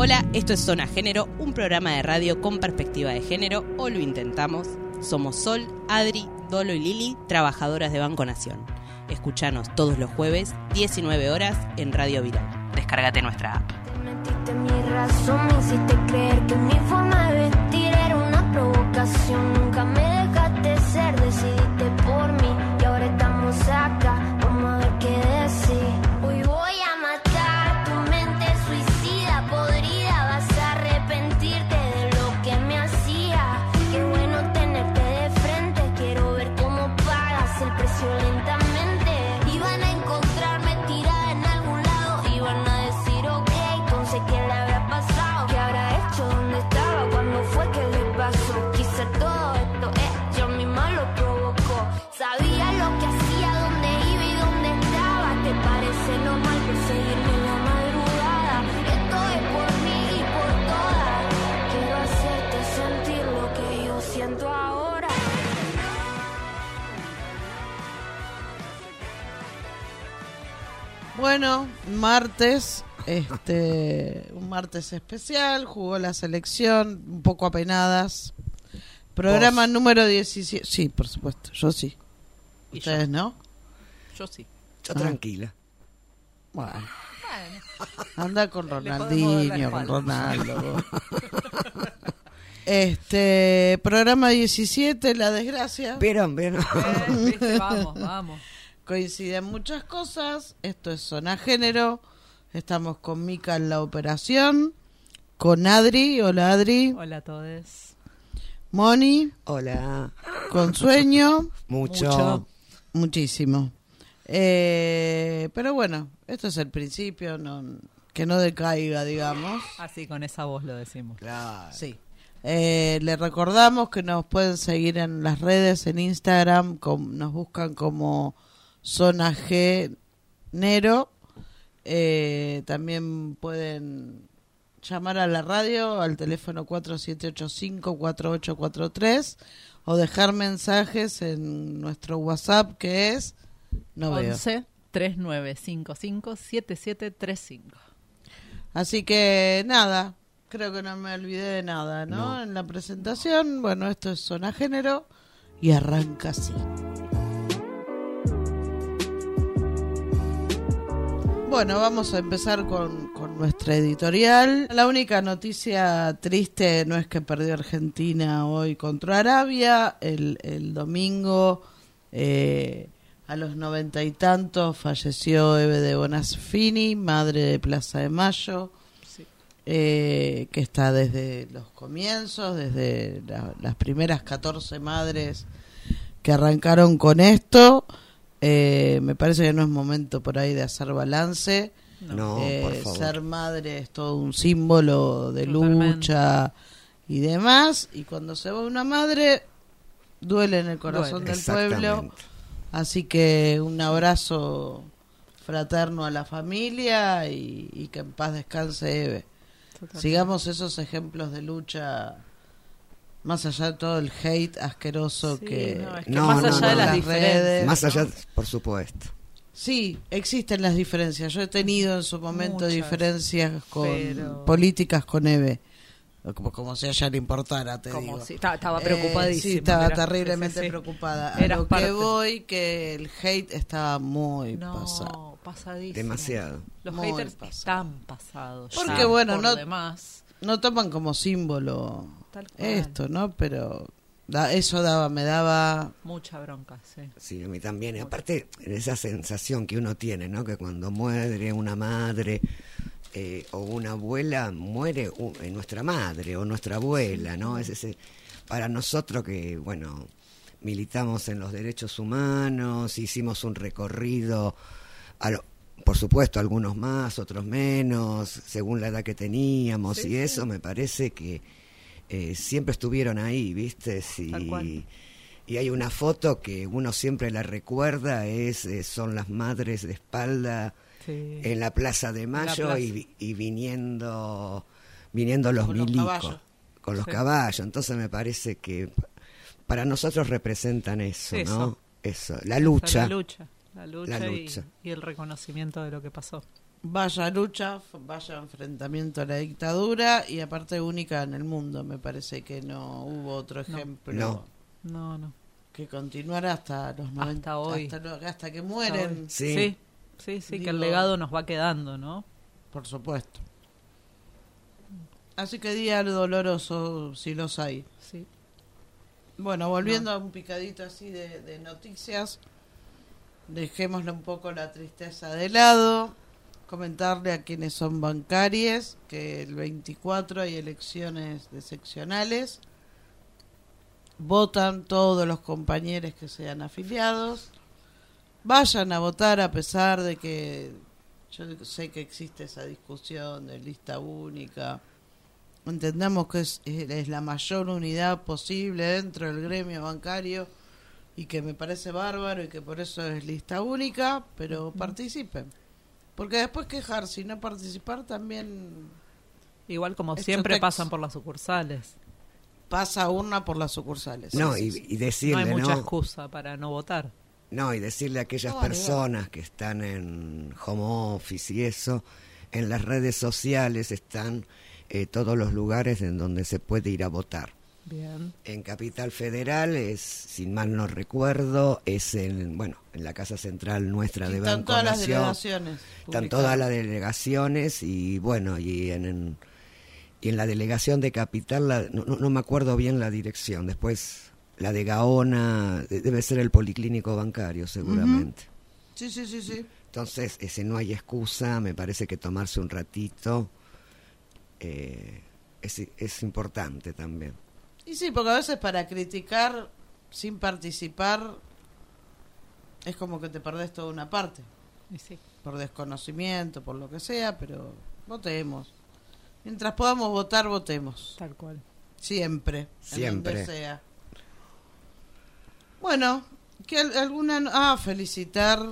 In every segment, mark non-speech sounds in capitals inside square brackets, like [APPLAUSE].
Hola, esto es Zona Género, un programa de radio con perspectiva de género, o lo intentamos. Somos Sol, Adri, Dolo y Lili, trabajadoras de Banco Nación. Escuchanos todos los jueves, 19 horas, en Radio Viral. Descárgate nuestra app. Metiste mi razón, me hiciste creer que mi forma de vestir era una provocación. Nunca me dejaste ser, decidiste Bueno, martes, este, un martes especial, jugó la selección, un poco apenadas. Programa ¿Vos? número 17. Sí, por supuesto, yo sí. Y Ustedes no. Yo sí. Yo Ah. tranquila. Bueno. Anda con Ronaldinho, con. Ronaldo. Este, programa 17, La Desgracia. Vieron, vieron. Eh, ¿viste? Vamos, vamos. Coinciden muchas cosas. Esto es Zona Género. Estamos con Mica en la operación. Con Adri. Hola Adri. Hola a todos. Moni. Hola. Con sueño. [LAUGHS] Mucho. Mucho. Muchísimo. Eh, pero bueno, esto es el principio. No, que no decaiga, digamos. Así con esa voz lo decimos. Claro. Sí. Eh, le recordamos que nos pueden seguir en las redes, en Instagram, nos buscan como Zona G Nero. Eh, también pueden llamar a la radio al teléfono 4785-4843 o dejar mensajes en nuestro WhatsApp que es... No veo. 11 3955 7735. Así que nada, creo que no me olvidé de nada, ¿no? No. En la presentación, bueno, esto es Zona Género y arranca así. Bueno, vamos a empezar con, con nuestra editorial. La única noticia triste no es que perdió Argentina hoy contra Arabia. El, el domingo, eh, a los noventa y tantos, falleció Eve de Bonafini, madre de Plaza de Mayo, Sí. eh, que está desde los comienzos, desde la- las primeras 14 madres que arrancaron con esto. Eh, me parece que no es momento por ahí de hacer balance. No, Eh, por favor. ser madre es todo un símbolo de Totalmente. lucha y demás. Y cuando se va una madre, duele en el corazón Duele. del pueblo. Así que un abrazo fraterno a la familia y, y que en paz descanse Eve. Totalmente. Sigamos esos ejemplos de lucha, más allá de todo el hate asqueroso Sí, que... no, es que No, más no, allá no, de las las diferencias. redes. Más allá, por supuesto. Sí, existen las diferencias. Yo he tenido en su momento Muchas, diferencias con pero- políticas con Eve. Como, como si a ella le importara, te Como digo. si- ta- estaba Eh, preocupadísima. sí, estaba Era- terriblemente sí, preocupada. A lo parte. que voy, que el hate estaba muy pasado. No, pasadísimo. Demasiado. Los Muy haters pasado. están pasados. Porque, ya, bueno, por no- demás. No toman como símbolo Tal cual. esto, ¿no? Pero da- eso daba, me daba... Mucha bronca, sí. Sí, a mí también. Y aparte, en esa sensación que uno tiene, ¿no? Que cuando muere una madre eh, o una abuela, muere u- eh, nuestra madre o nuestra abuela, ¿no? Es ese, para nosotros que, bueno, militamos en los derechos humanos, hicimos un recorrido, a lo- por supuesto, algunos más, otros menos, según la edad que teníamos, y eso me parece que eh, siempre estuvieron ahí, ¿viste? Cual. Y hay una foto que uno siempre la recuerda, es eh, son las madres de espalda Sí. en la Plaza de Mayo plaza. y, vi- y viniendo viniendo los Con los milicos caballos. con los caballos. Entonces me parece que para nosotros representan eso, Eso. ¿no? Eso, la lucha. La lucha. La lucha, La y- lucha. Y, el reconocimiento de lo que pasó. Vaya lucha, vaya enfrentamiento a la dictadura y aparte única en el mundo. Me parece que no hubo otro ejemplo No. No, no. que continuara hasta los 90, hoy. hasta, lo- hasta que mueren, Sí. Sí, sí, sí, que el legado nos va quedando, ¿no? por supuesto. Así que día doloroso si los hay. Sí. Bueno, volviendo a un picadito así de, de noticias, dejémosle un poco la tristeza de lado, comentarle a quienes son bancarios que el 24 hay elecciones de seccionales, votan todos los compañeros que sean afiliados, vayan a votar a pesar de que yo sé que existe esa discusión de lista única, entendamos que es la mayor unidad posible dentro del gremio bancario y que me parece bárbaro y que por eso es lista única, pero participen. Porque después quejarse y no participar también Igual como siempre textos- pasan por las sucursales. pasa urna por las sucursales. No, y, y No decirle, hay ¿no? mucha excusa para no votar. No, y decirle a aquellas No, personas que están en home office y eso, en las redes sociales están eh, todos los lugares en donde se puede ir a votar. Bien. En Capital Federal es, sin mal no recuerdo, es en, bueno, en la casa central nuestra Sí, de están Banco todas las delegaciones. Están todas las delegaciones y bueno, y en, en- y en la delegación de Capital, la- no, no- me acuerdo bien la dirección, después la de Gaona, de- debe ser el Policlínico Bancario seguramente. Sí, sí, sí, sí. Entonces, ese no hay excusa, me parece que tomarse un ratito eh, es, es importante también. Y sí, porque a veces para criticar sin participar es como que te perdés toda una parte. Sí. por desconocimiento, por lo que sea, pero votemos. Mientras podamos votar, votemos. Tal cual. Siempre. en Siempre. donde sea. Bueno, que al- alguna... no- Ah, felicitar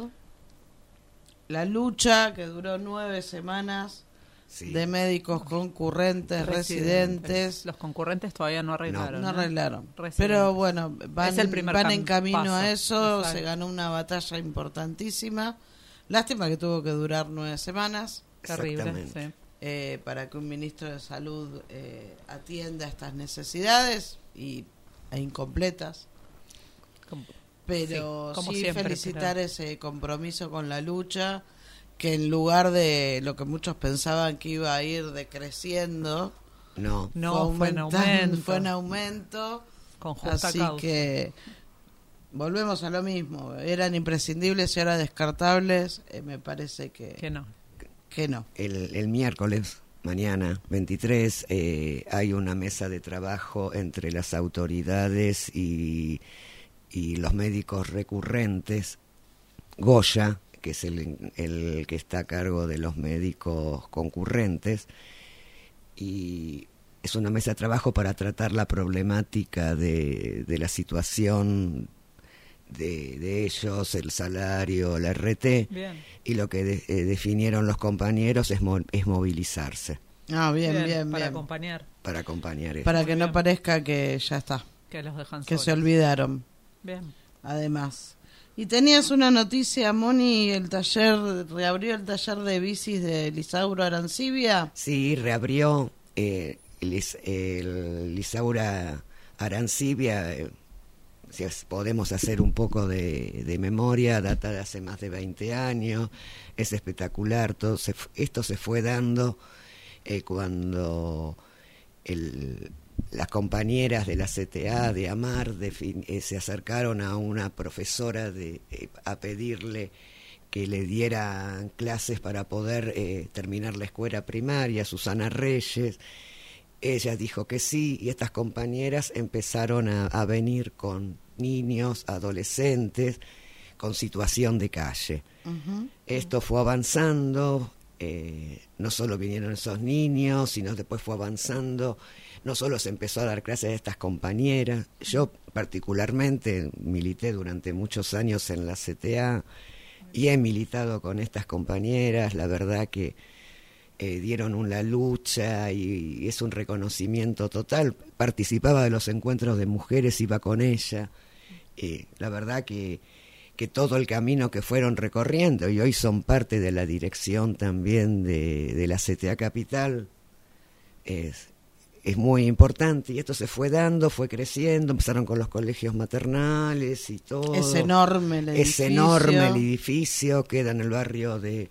la lucha que duró nueve semanas Sí. de médicos concurrentes, residentes. Los concurrentes todavía no arreglaron. No arreglaron. Pero bueno, van, Es el primer van en camino paso. a eso. Exacto. Se ganó una batalla importantísima. Lástima que tuvo que durar nueve semanas Terrible. Sí. eh, para que un ministro de salud eh, atienda estas necesidades y, e incompletas. Como- Pero Sí, como sí siempre, felicitar pero- ese compromiso con la lucha, que en lugar de lo que muchos pensaban que iba a ir decreciendo, No, No, fue en aumento. fue en aumento. Con justa Así causa. que volvemos a lo mismo. Eran imprescindibles y ahora descartables. eh, me parece que, Que no. que no. el, el miércoles, mañana 23, eh, hay una mesa de trabajo entre las autoridades y, y los médicos recurrentes. Goya, que es el, el que está a cargo de los médicos concurrentes, y es una mesa de trabajo para tratar la problemática de, de la situación de, de ellos, el salario, la RT, Bien. y lo que de- eh, definieron los compañeros es, mo- es movilizarse Ah, bien, bien, bien. Para acompañar. para acompañar eso. Para que no parezca que ya está, Que los dejan que se olvidaron, Bien. además. Y tenías una noticia, Moni, el taller, reabrió el taller de bicis de Lisauro Arancibia. Sí, reabrió eh, Lisaura Arancibia. eh, si podemos hacer un poco de, memoria, data de hace más de 20 años, es espectacular. Todo se esto se fue dando eh, cuando el- las compañeras de la CTA de Amar eh, se acercaron a una profesora de, eh, a pedirle que le dieran clases para poder eh, terminar la escuela primaria, Susana Reyes. Ella dijo que sí y estas compañeras empezaron a, a venir con niños, adolescentes, con situación de calle. Esto fue avanzando, eh, no solo vinieron esos niños, sino después fue avanzando, no solo se empezó a dar clases a estas compañeras, yo particularmente milité durante muchos años en la CTA y he militado con estas compañeras, la verdad que eh, dieron una lucha y, es un reconocimiento total, participaba de los encuentros de mujeres, iba con ella, eh, la verdad que que todo el camino que fueron recorriendo y hoy son parte de la dirección también de, de la CTA Capital. Es, es muy importante y esto se fue dando, fue creciendo, empezaron con los colegios maternales y todo. Es enorme el Es edificio. enorme el edificio, queda en el barrio de...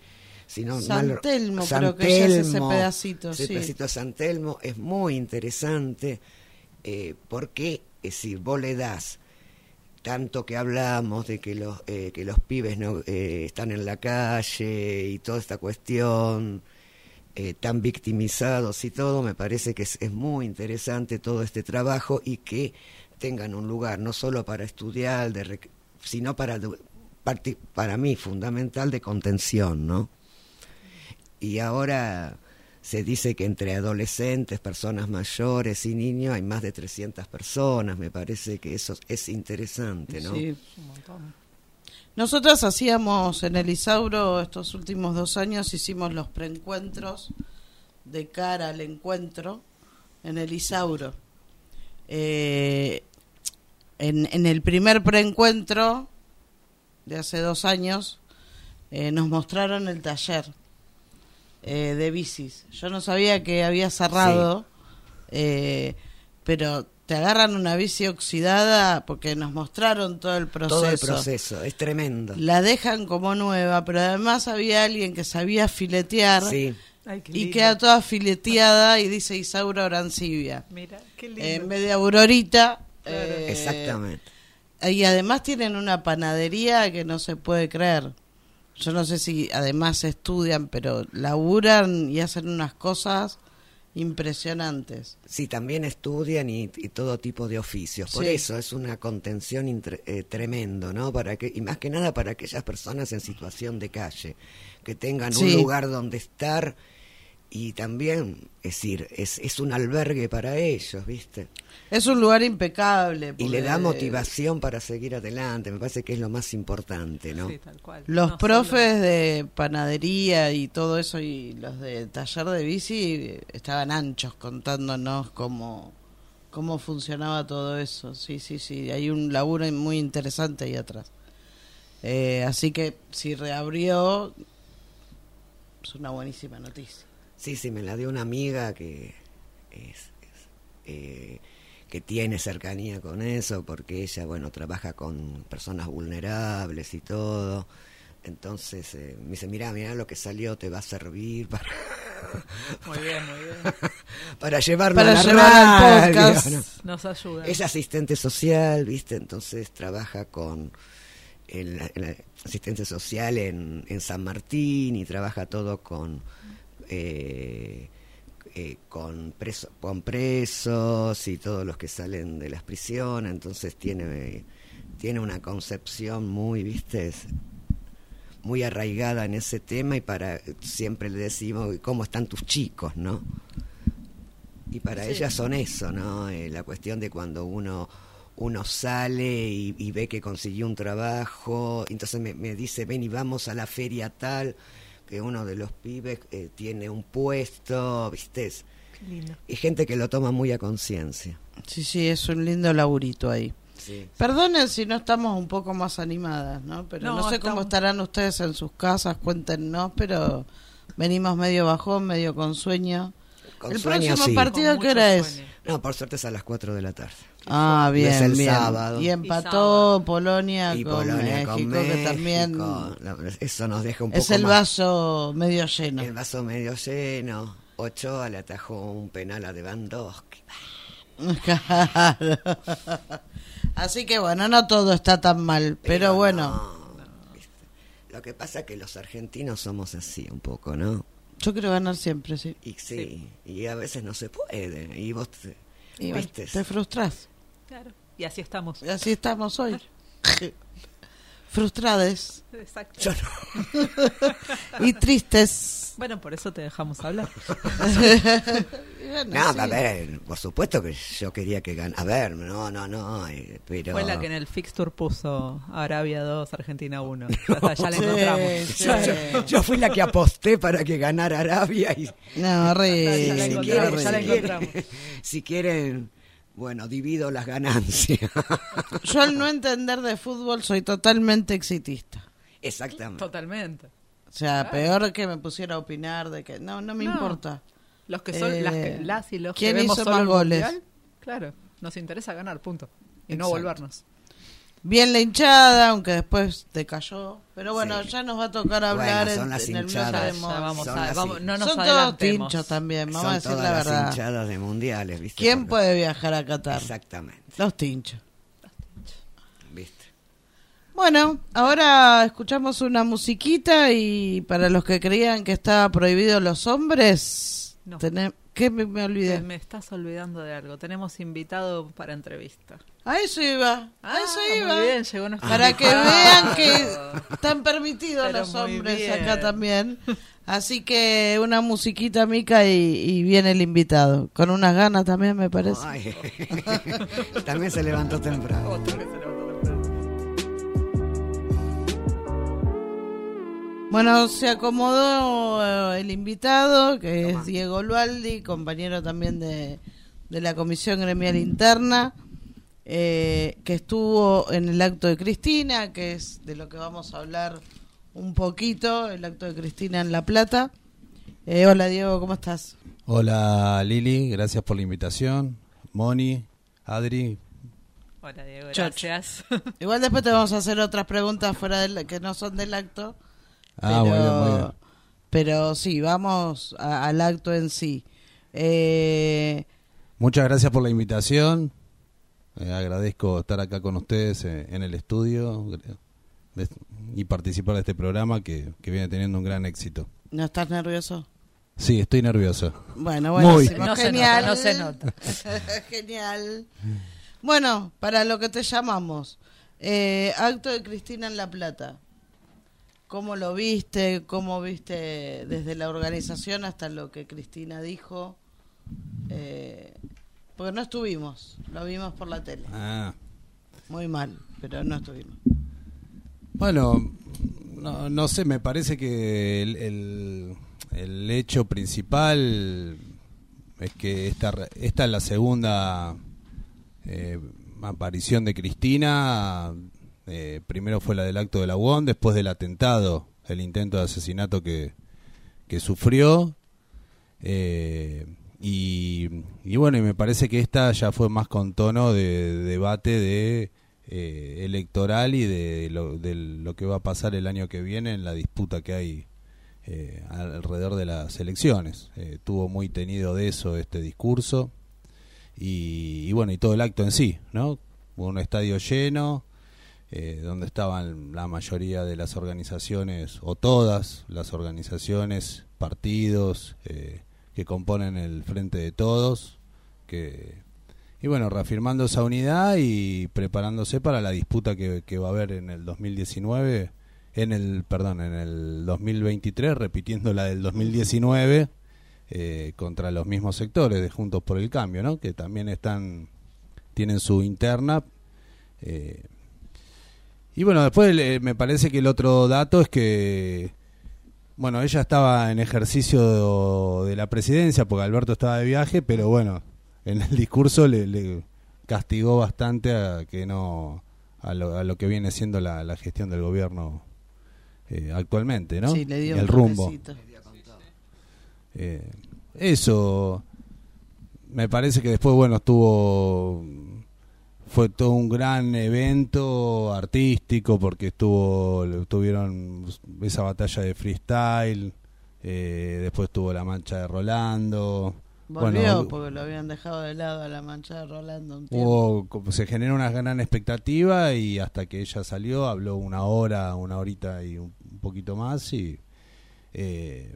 Si no, San mal- Telmo, San creo que ya es ese Telmo, pedacito, ese sí. pedacito de San Telmo es muy interesante eh, porque eh, si vos le das tanto que hablamos de que los eh, que los pibes eh, están en la calle y toda esta cuestión eh, tan victimizados y todo, me parece que es, muy interesante todo este trabajo y que tengan un lugar no solo para estudiar, sino para, para mí fundamental de contención, ¿no? Y ahora se dice que entre adolescentes, personas mayores y niños hay más de 300 personas, me parece que eso es interesante, ¿no? Sí. Un montón. Nosotras hacíamos en el Isauro estos últimos dos años, hicimos los preencuentros de cara al encuentro en el Isauro. Eh, en, en el primer preencuentro de hace dos años eh, nos mostraron el taller eh, de bicis. Yo no sabía que había cerrado, eh, pero te agarran una bici oxidada porque nos mostraron todo el proceso. Todo el proceso, es tremendo. La dejan como nueva, pero además había alguien que sabía filetear Sí, Ay, qué y queda toda fileteada y dice Isaura Orancibia. Mira, qué lindo. En vez de Aurorita. Claro. eh, exactamente. Y además tienen una panadería que no se puede creer. Yo no sé si además estudian, pero laburan y hacen unas cosas impresionantes. Sí, también estudian y, y todo tipo de oficios. Por Sí. eso es una contención intre- eh, tremendo, ¿no? Para que y más que nada para aquellas personas en situación de calle que tengan Sí. un lugar donde estar y también, es decir, es, es un albergue para ellos, ¿viste? Es un lugar impecable. Y le da motivación para seguir adelante. Me parece que es lo más importante, ¿no? Sí, tal cual. Los No profes de panadería y todo eso y los de taller de bici estaban anchos contándonos cómo, cómo funcionaba todo eso. Sí, sí, sí, hay un laburo muy interesante ahí atrás. Eh, así que si reabrió, es una buenísima noticia. Sí, sí, me la dio una amiga que es, es, eh, que tiene cercanía con eso, porque ella, bueno, trabaja con personas vulnerables y todo. Entonces eh, me dice, mira, mira lo que salió, te va a servir [LAUGHS] para, Muy bien, muy bien. [LAUGHS] para llevarlo Para a la llevar al radio, podcast. ¿no? Nos ayuda. Es asistente social, ¿viste? Entonces trabaja con el, el asistente social en, en San Martín y trabaja todo con eh, eh, con, preso- con presos y todos los que salen de las prisiones. Entonces tiene tiene una concepción muy, ¿viste? Muy arraigada en ese tema y para siempre le decimos "¿Y cómo están tus chicos, ¿no? Y para Sí. ellas son eso, ¿no? Eh, la cuestión de cuando uno uno sale y, y ve que consiguió un trabajo, entonces me, me dice, ven y vamos a la feria tal, que uno de los pibes eh, tiene un puesto, ¿viste? Qué lindo. Y gente que lo toma muy a conciencia. Sí, sí, es un lindo laburito ahí. Sí. Perdonen si no estamos un poco más animadas, ¿no? Pero no, No, sé cómo estarán ustedes en sus casas, cuéntenos, pero venimos medio bajón, medio con sueño. Con el sueño, próximo sí. partido, ¿qué hora es? No, por suerte es a las 4 de la tarde. Ah, bien, Es el bien. sábado. Y Y empató sábado. Polonia, y con, Polonia México, con que también Eso nos deja un poco es el más- vaso medio lleno. El vaso medio lleno. Ochoa le atajó un penal a Lewandowski. Claro. Así que bueno, no todo está tan mal, pero, bueno, no. Lo que pasa es que los argentinos somos así un poco, ¿no? yo quiero ganar siempre, sí. Y sí, y a veces no se puede. Y vos, te- Y te frustras. Claro. Y así estamos. Y así estamos hoy. [LAUGHS] Frustrades Exacto. Yo no. [LAUGHS] y tristes. Bueno, por eso te dejamos hablar. [LAUGHS] Bueno, No, sí. a ver, por supuesto que yo quería que ganara. A ver, no, no, no, pero... Fue la que en el fixture puso Arabia 2, Argentina 1. Ya, está, ya la encontramos. Sí, Yo, sí. yo- yo fui la que aposté para que ganara Arabia y No, ya la horrible. encontramos. si quieren Bueno, divido las ganancias. [LAUGHS] Yo al no entender de fútbol soy totalmente exitista. Exactamente. Totalmente. O sea, peor que me pusiera a opinar de que no, no me No. importa. Los que son Eh, las, que- las y los que ¿quién vemos hizo solo más goles? mundial, claro, nos interesa ganar, punto. Y no Exacto. volvernos. Bien la hinchada, aunque después decayó. Pero bueno, Sí. ya nos va a tocar Bueno, hablar son en, las en el hinchadas. bloque de Ya moda. vamos Son a- las vamos- no nos Son todos tinchos también, vamos Son a decir todas la las verdad. hinchadas de mundiales, ¿viste? ¿Quién Porque- puede viajar a Qatar? Exactamente, Los tinchos. ¿viste? Bueno, ahora escuchamos una musiquita y para los que creían que estaba prohibido los hombres, No. tenem- ¿qué me, olvidé? Me estás olvidando de algo. Tenemos invitado para entrevista. A eso iba, a eso Ah, iba. Muy bien, llegó nuestro Para que vean que están permitidos Pero los hombres bien. acá también. Así que una musiquita mica y, y viene el invitado. Con unas ganas también me parece. Ay, [LAUGHS] También se levantó temprano. Otro que se levantó Bueno, se acomodó eh, el invitado, que es Diego Lualdi, compañero también de, de la Comisión Gremial Interna, eh, que estuvo en el acto de Cristina, que es de lo que vamos a hablar un poquito, el acto de Cristina en La Plata. Eh, hola Diego, ¿cómo estás? Hola Lili, gracias por la invitación. Moni, Adri, Hola, Diego, gracias. Igual después te vamos a hacer otras preguntas fuera del, que no son del acto. Ah, muy bien, muy bien. Pero sí, vamos a- al acto en sí. Eh, muchas gracias por la invitación. Eh, agradezco estar acá con ustedes eh, en el estudio eh, y participar de este programa que, que viene teniendo un gran éxito. ¿No estás nervioso? Sí, estoy nervioso. Bueno, Muy. buenísimo. No se Genial. nota, no se nota. [LAUGHS] Genial. Bueno, para lo que te llamamos, eh, acto de Cristina en La Plata. ¿Cómo lo viste? ¿Cómo viste desde la organización hasta lo que Cristina dijo? Eh, porque no estuvimos, lo vimos por la tele. Ah, Muy mal, pero no estuvimos. Bueno, no, no sé, me parece que el, el- el hecho principal es que esta, esta es la segunda eh, aparición de Cristina. Eh, primero fue la del acto de la UON, después del atentado, el intento de asesinato que, que sufrió. Eh, y, y bueno, y me parece que esta ya fue más con tono de, de debate de eh, electoral y de lo, de lo que va a pasar el año que viene en la disputa que hay eh, alrededor de las elecciones. Tuvo muy tenido de eso este discurso y, y bueno, y todo el acto en sí, ¿no? Un estadio lleno, eh, donde estaban la mayoría de las organizaciones, o todas las organizaciones, partidos eh, que componen el Frente de Todos, que, y bueno, reafirmando esa unidad y preparándose para la disputa que, va a haber en el 2019, en el, perdón, en el 2023, repitiendo la del 2019, eh, contra los mismos sectores de Juntos por el Cambio, ¿no? Que también están, tienen su interna. eh, y bueno, después eh, me parece que el otro dato es que, bueno, ella estaba en ejercicio de, de la presidencia porque Alberto estaba de viaje, pero bueno, en el discurso le, le castigó bastante a que no a lo, a lo que viene siendo la, la gestión del gobierno eh, actualmente, ¿no? Sí, le dio el un rumbo. Eh, eso me parece que después bueno estuvo fue todo un gran evento artístico porque estuvo tuvieron esa batalla de freestyle eh, después tuvo la mancha de Rolando Volvió Bueno, porque lo habían dejado de lado a la mancha de Rolando un tiempo. hubo se generó una gran expectativa y hasta que ella salió habló una hora una horita y un, un poquito más y eh,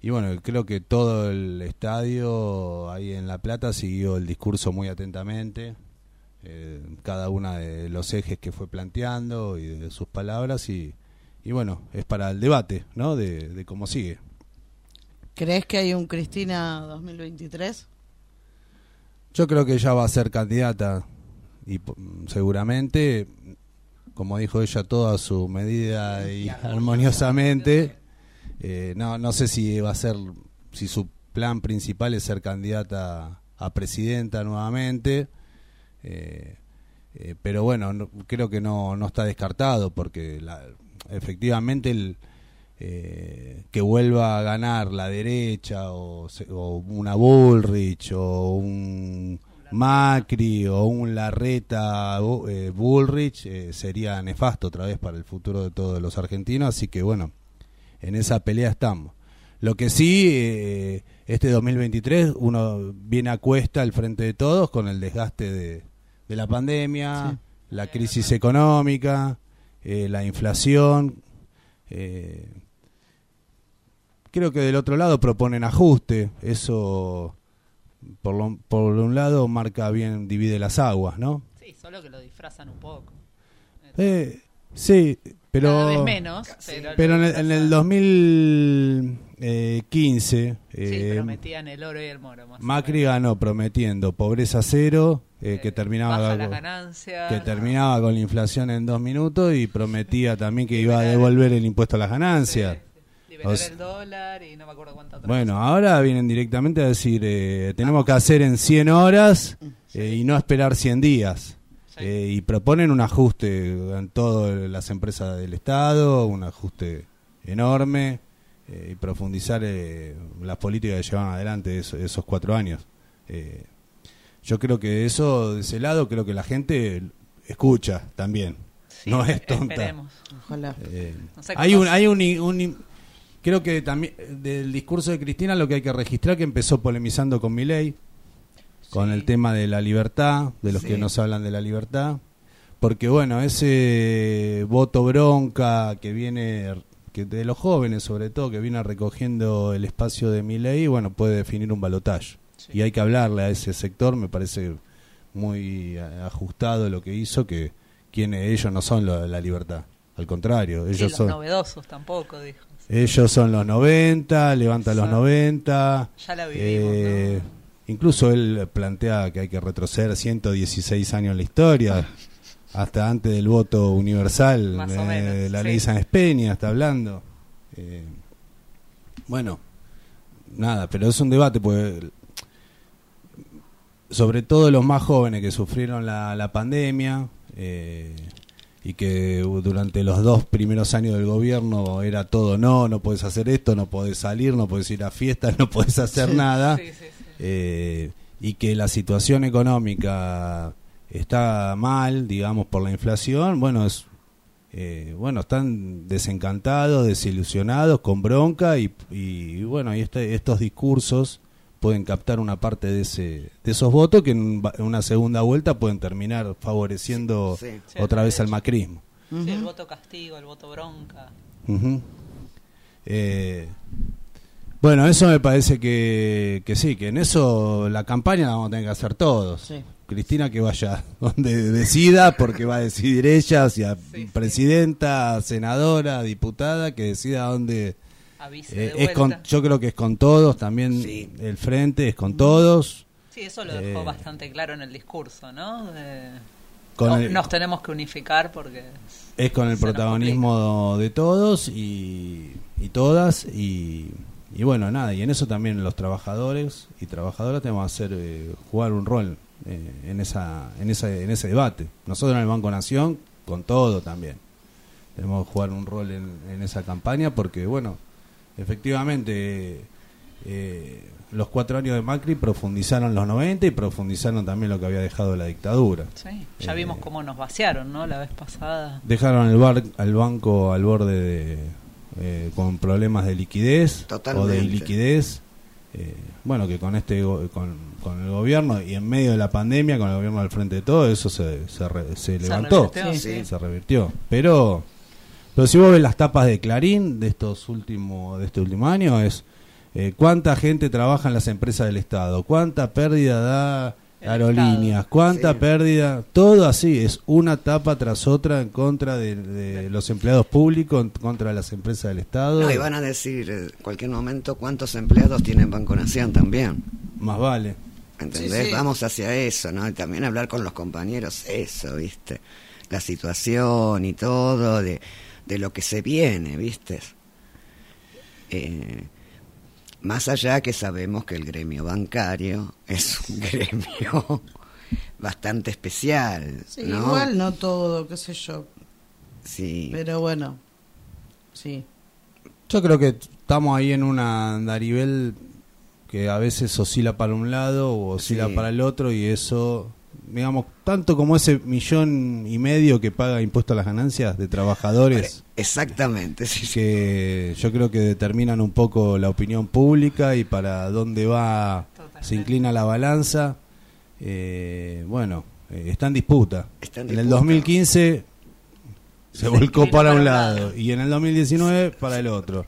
y bueno creo que todo el estadio ahí en la plata siguió el discurso muy atentamente eh, cada una de los ejes que fue planteando y de sus palabras y, y bueno es para el debate no de, de cómo sigue ¿Crees que hay un Cristina 2023? Yo creo que ella va a ser candidata y seguramente, como dijo ella, toda su medida y armoniosamente. Eh, no, no sé si va a ser, si su plan principal es ser candidata a presidenta nuevamente. Eh, eh, pero bueno, no- creo que no, no está descartado porque la- efectivamente el, eh, que vuelva a ganar la derecha o, o una Bullrich o un Macri o un Larreta eh, Bullrich eh, sería nefasto otra vez para el futuro de todos los argentinos, así que bueno, en esa pelea estamos. Lo que sí, eh, este 2023 uno viene a cuesta al frente de todos con el desgaste de, de la pandemia, la crisis económica, eh, la inflación. eh, creo que del otro lado proponen ajuste, eso por, lo- por un lado marca bien, divide las aguas, ¿no? Sí, solo que lo disfrazan un poco. Eh, sí, pero... Cada vez menos, pero, Pero en el, en el disfrazan. 2015, Sí, eh, prometían el oro y el moro. Más Macri ganó prometiendo pobreza cero, eh, que Eh, terminaba baja las ganancias. que terminaba con la inflación en dos minutos y prometía también que iba a devolver el impuesto a las ganancias. Sí, sí. Liberar O sea- el dólar y no me acuerdo cuánta otra Bueno, ahora vienen directamente a decir, eh, tenemos que hacer en 100 horas eh, y no esperar 100 días. Sí. Y proponen un ajuste en todas las empresas del Estado, un ajuste enorme y profundizar eh, las políticas que llevan adelante eso- esos cuatro años. Yo creo que eso, de ese lado, creo que la gente escucha también. Sí, no es tonta. Esperemos. Ojalá. Eh, No sé hay un, hay un, un- creo que también del discurso de Cristina lo que hay que registrar que empezó polemizando con Milei, con Sí. el tema de la libertad, de los Sí. que nos hablan de la libertad, porque bueno, ese voto bronca que viene que de los jóvenes sobre todo que viene recogiendo el espacio de Milei, bueno, puede definir un balotaje. Sí. Y hay que hablarle a ese sector, me parece muy ajustado lo que hizo que quienes ellos no son lo- la libertad, al contrario, Sí, ellos los son novedosos tampoco, dijo. ellos son los 90, levanta los Exacto. 90. Ya la vivimos, eh, ¿no? Incluso él plantea que hay que retroceder 116 años en la historia, [LAUGHS] hasta antes del voto universal, Más o eh, menos, la sí. ley San Peña está hablando. Eh, bueno, nada, pero es un debate, porque sobre todo los más jóvenes que sufrieron la, la pandemia eh, y que durante los dos primeros años del gobierno era todo no, no puedes hacer esto, no puedes salir, no puedes ir a fiestas, [LAUGHS] no puedes hacer nada. Sí, sí, sí. eh, y que la situación económica está mal, digamos, por la inflación, bueno, es, eh, bueno, están desencantados, desilusionados, con bronca y, y bueno, y este, estos discursos pueden captar una parte de ese de esos votos que en, en una segunda vuelta pueden terminar favoreciendo Sí. Sí, otra vez al macrismo. Sí, el voto castigo, el voto bronca. Eh, bueno, eso me parece que, que sí, que en eso la campaña la vamos a tener que hacer todos. Sí. Cristina que vaya [LAUGHS] donde decida, porque va a decidir ella, si a Sí, sí. presidenta, senadora, diputada, que decida dónde... Avise eh, de es con, yo creo que es con todos, también Sí. el frente es con todos. Sí, eso lo dejó eh, bastante claro en el discurso, ¿no? De- Con no- el- Nos tenemos que unificar porque... es con el protagonismo de todos y, y todas y, y bueno nada y en eso también los trabajadores y trabajadoras tenemos que hacer eh, jugar un rol eh, en esa en ese en ese debate nosotros en el Banco Nación con todo también tenemos que jugar un rol en, en esa campaña porque bueno efectivamente eh, los cuatro años de Macri profundizaron los 90 y profundizaron también lo que había dejado la dictadura Sí, ya Eh, vimos cómo nos vaciaron, ¿no? La vez pasada. dejaron el bar, al banco al borde de eh, con problemas de liquidez o de Totalmente. iliquidez eh, bueno que con este con, con el gobierno y en medio de la pandemia con el gobierno al frente de todo eso se, se, re- se Se levantó revirtió, Sí, sí. se revirtió pero pero si vos ves las tapas de Clarín de estos últimos de este último año es eh, cuánta gente trabaja en las empresas del Estado cuánta pérdida da El aerolíneas Estado. cuánta Sí. pérdida todo así es una tapa tras otra en contra de, de los empleados públicos en contra de las empresas del Estado No, y van a decir eh, en cualquier momento cuántos empleados tiene Banco Nación también. más vale ¿Entendés? Sí, sí. Vamos hacia eso, ¿no? Y también hablar con los compañeros, eso, ¿viste? La situación y todo, de, de lo que se viene, ¿viste? Eh, más allá que sabemos que el gremio bancario es un [LAUGHS] gremio bastante especial. Sí, ¿no? igual no todo, qué sé yo. Sí. Pero bueno, sí. Yo creo que estamos ahí en una andarivel que a veces oscila para un lado o oscila Sí. para el otro y eso, digamos, tanto como ese millón y medio que paga impuesto a las ganancias de trabajadores, Exactamente, sí, sí. que yo creo que determinan un poco la opinión pública y para dónde va, Totalmente. se inclina la balanza. Eh, bueno, eh, está en disputa. Está en en el disputa. 2015 se Se volcó para para un lado lado. y en el 2019 para el otro,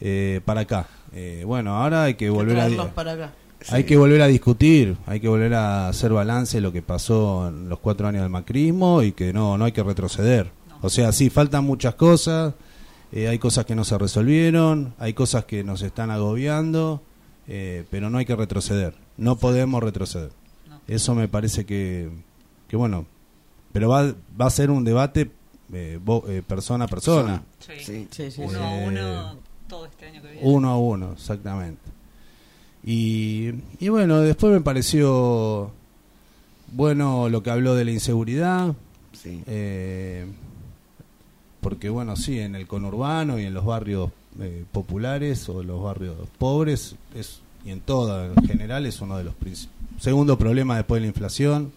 eh, para acá. Eh, bueno, ahora hay que volver a traerlos para acá. Hay que volver a discutir, hay que volver a hacer balance de lo que pasó en los cuatro años del macrismo y que no no hay que retroceder. O sea, sí faltan muchas cosas, eh, hay cosas que no se resolvieron, hay cosas que nos están agobiando, eh, pero no hay que retroceder. No podemos retroceder. No. Eso me parece que, que bueno, pero va, va a ser un debate eh, vo- eh, persona a persona, Sí. Sí. Sí, sí, Uno a uno todo este año que viene. uno a uno, exactamente. Y, y bueno, después me pareció bueno lo que habló de la inseguridad, Sí. eh, porque bueno, sí, en el conurbano y en los barrios eh, populares o los barrios pobres, es, y en toda en general, es uno de los princip- segundo problemas después de la inflación.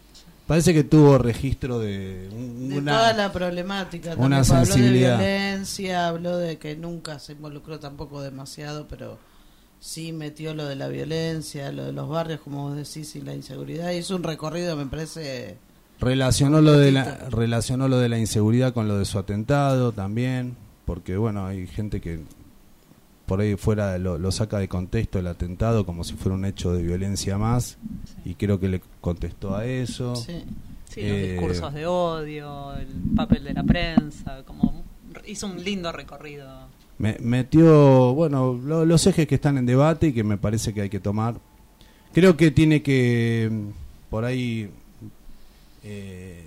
Parece que tuvo registro de un- De una... toda la problemática. una sensibilidad. Habló de violencia, habló de que nunca se involucró tampoco demasiado, pero sí metió lo de la violencia, lo de los barrios, como vos decís, y la inseguridad. Hizo un recorrido, me parece. Relacionó lo de la relacionó lo de la inseguridad con lo de su atentado también, porque bueno, hay gente que por ahí fuera lo, lo saca de contexto el atentado como si fuera un hecho de violencia más y creo que le contestó a eso. Sí. Sí, los Eh, discursos de odio, el papel de la prensa, como hizo un lindo recorrido. Me- metió, bueno, lo- los ejes que están en debate y que me parece que hay que tomar. Creo que tiene que, mm, por ahí, eh,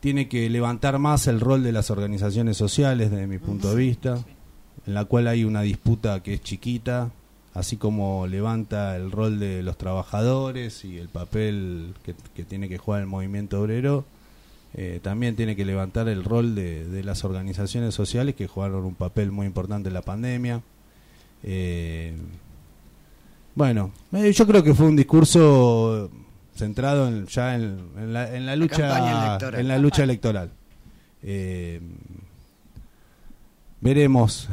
tiene que levantar más el rol de las organizaciones sociales, desde mi punto de vista, en la cual hay una disputa que es chiquita, así como levanta el rol de los trabajadores y el papel que, que tiene que jugar el movimiento obrero. Eh, también tiene que levantar el rol de, de las organizaciones sociales que jugaron un papel muy importante en la pandemia. Eh, bueno, eh, yo creo que fue un discurso centrado en, ya en, en la, en la lucha en la lucha electoral. Eh, veremos,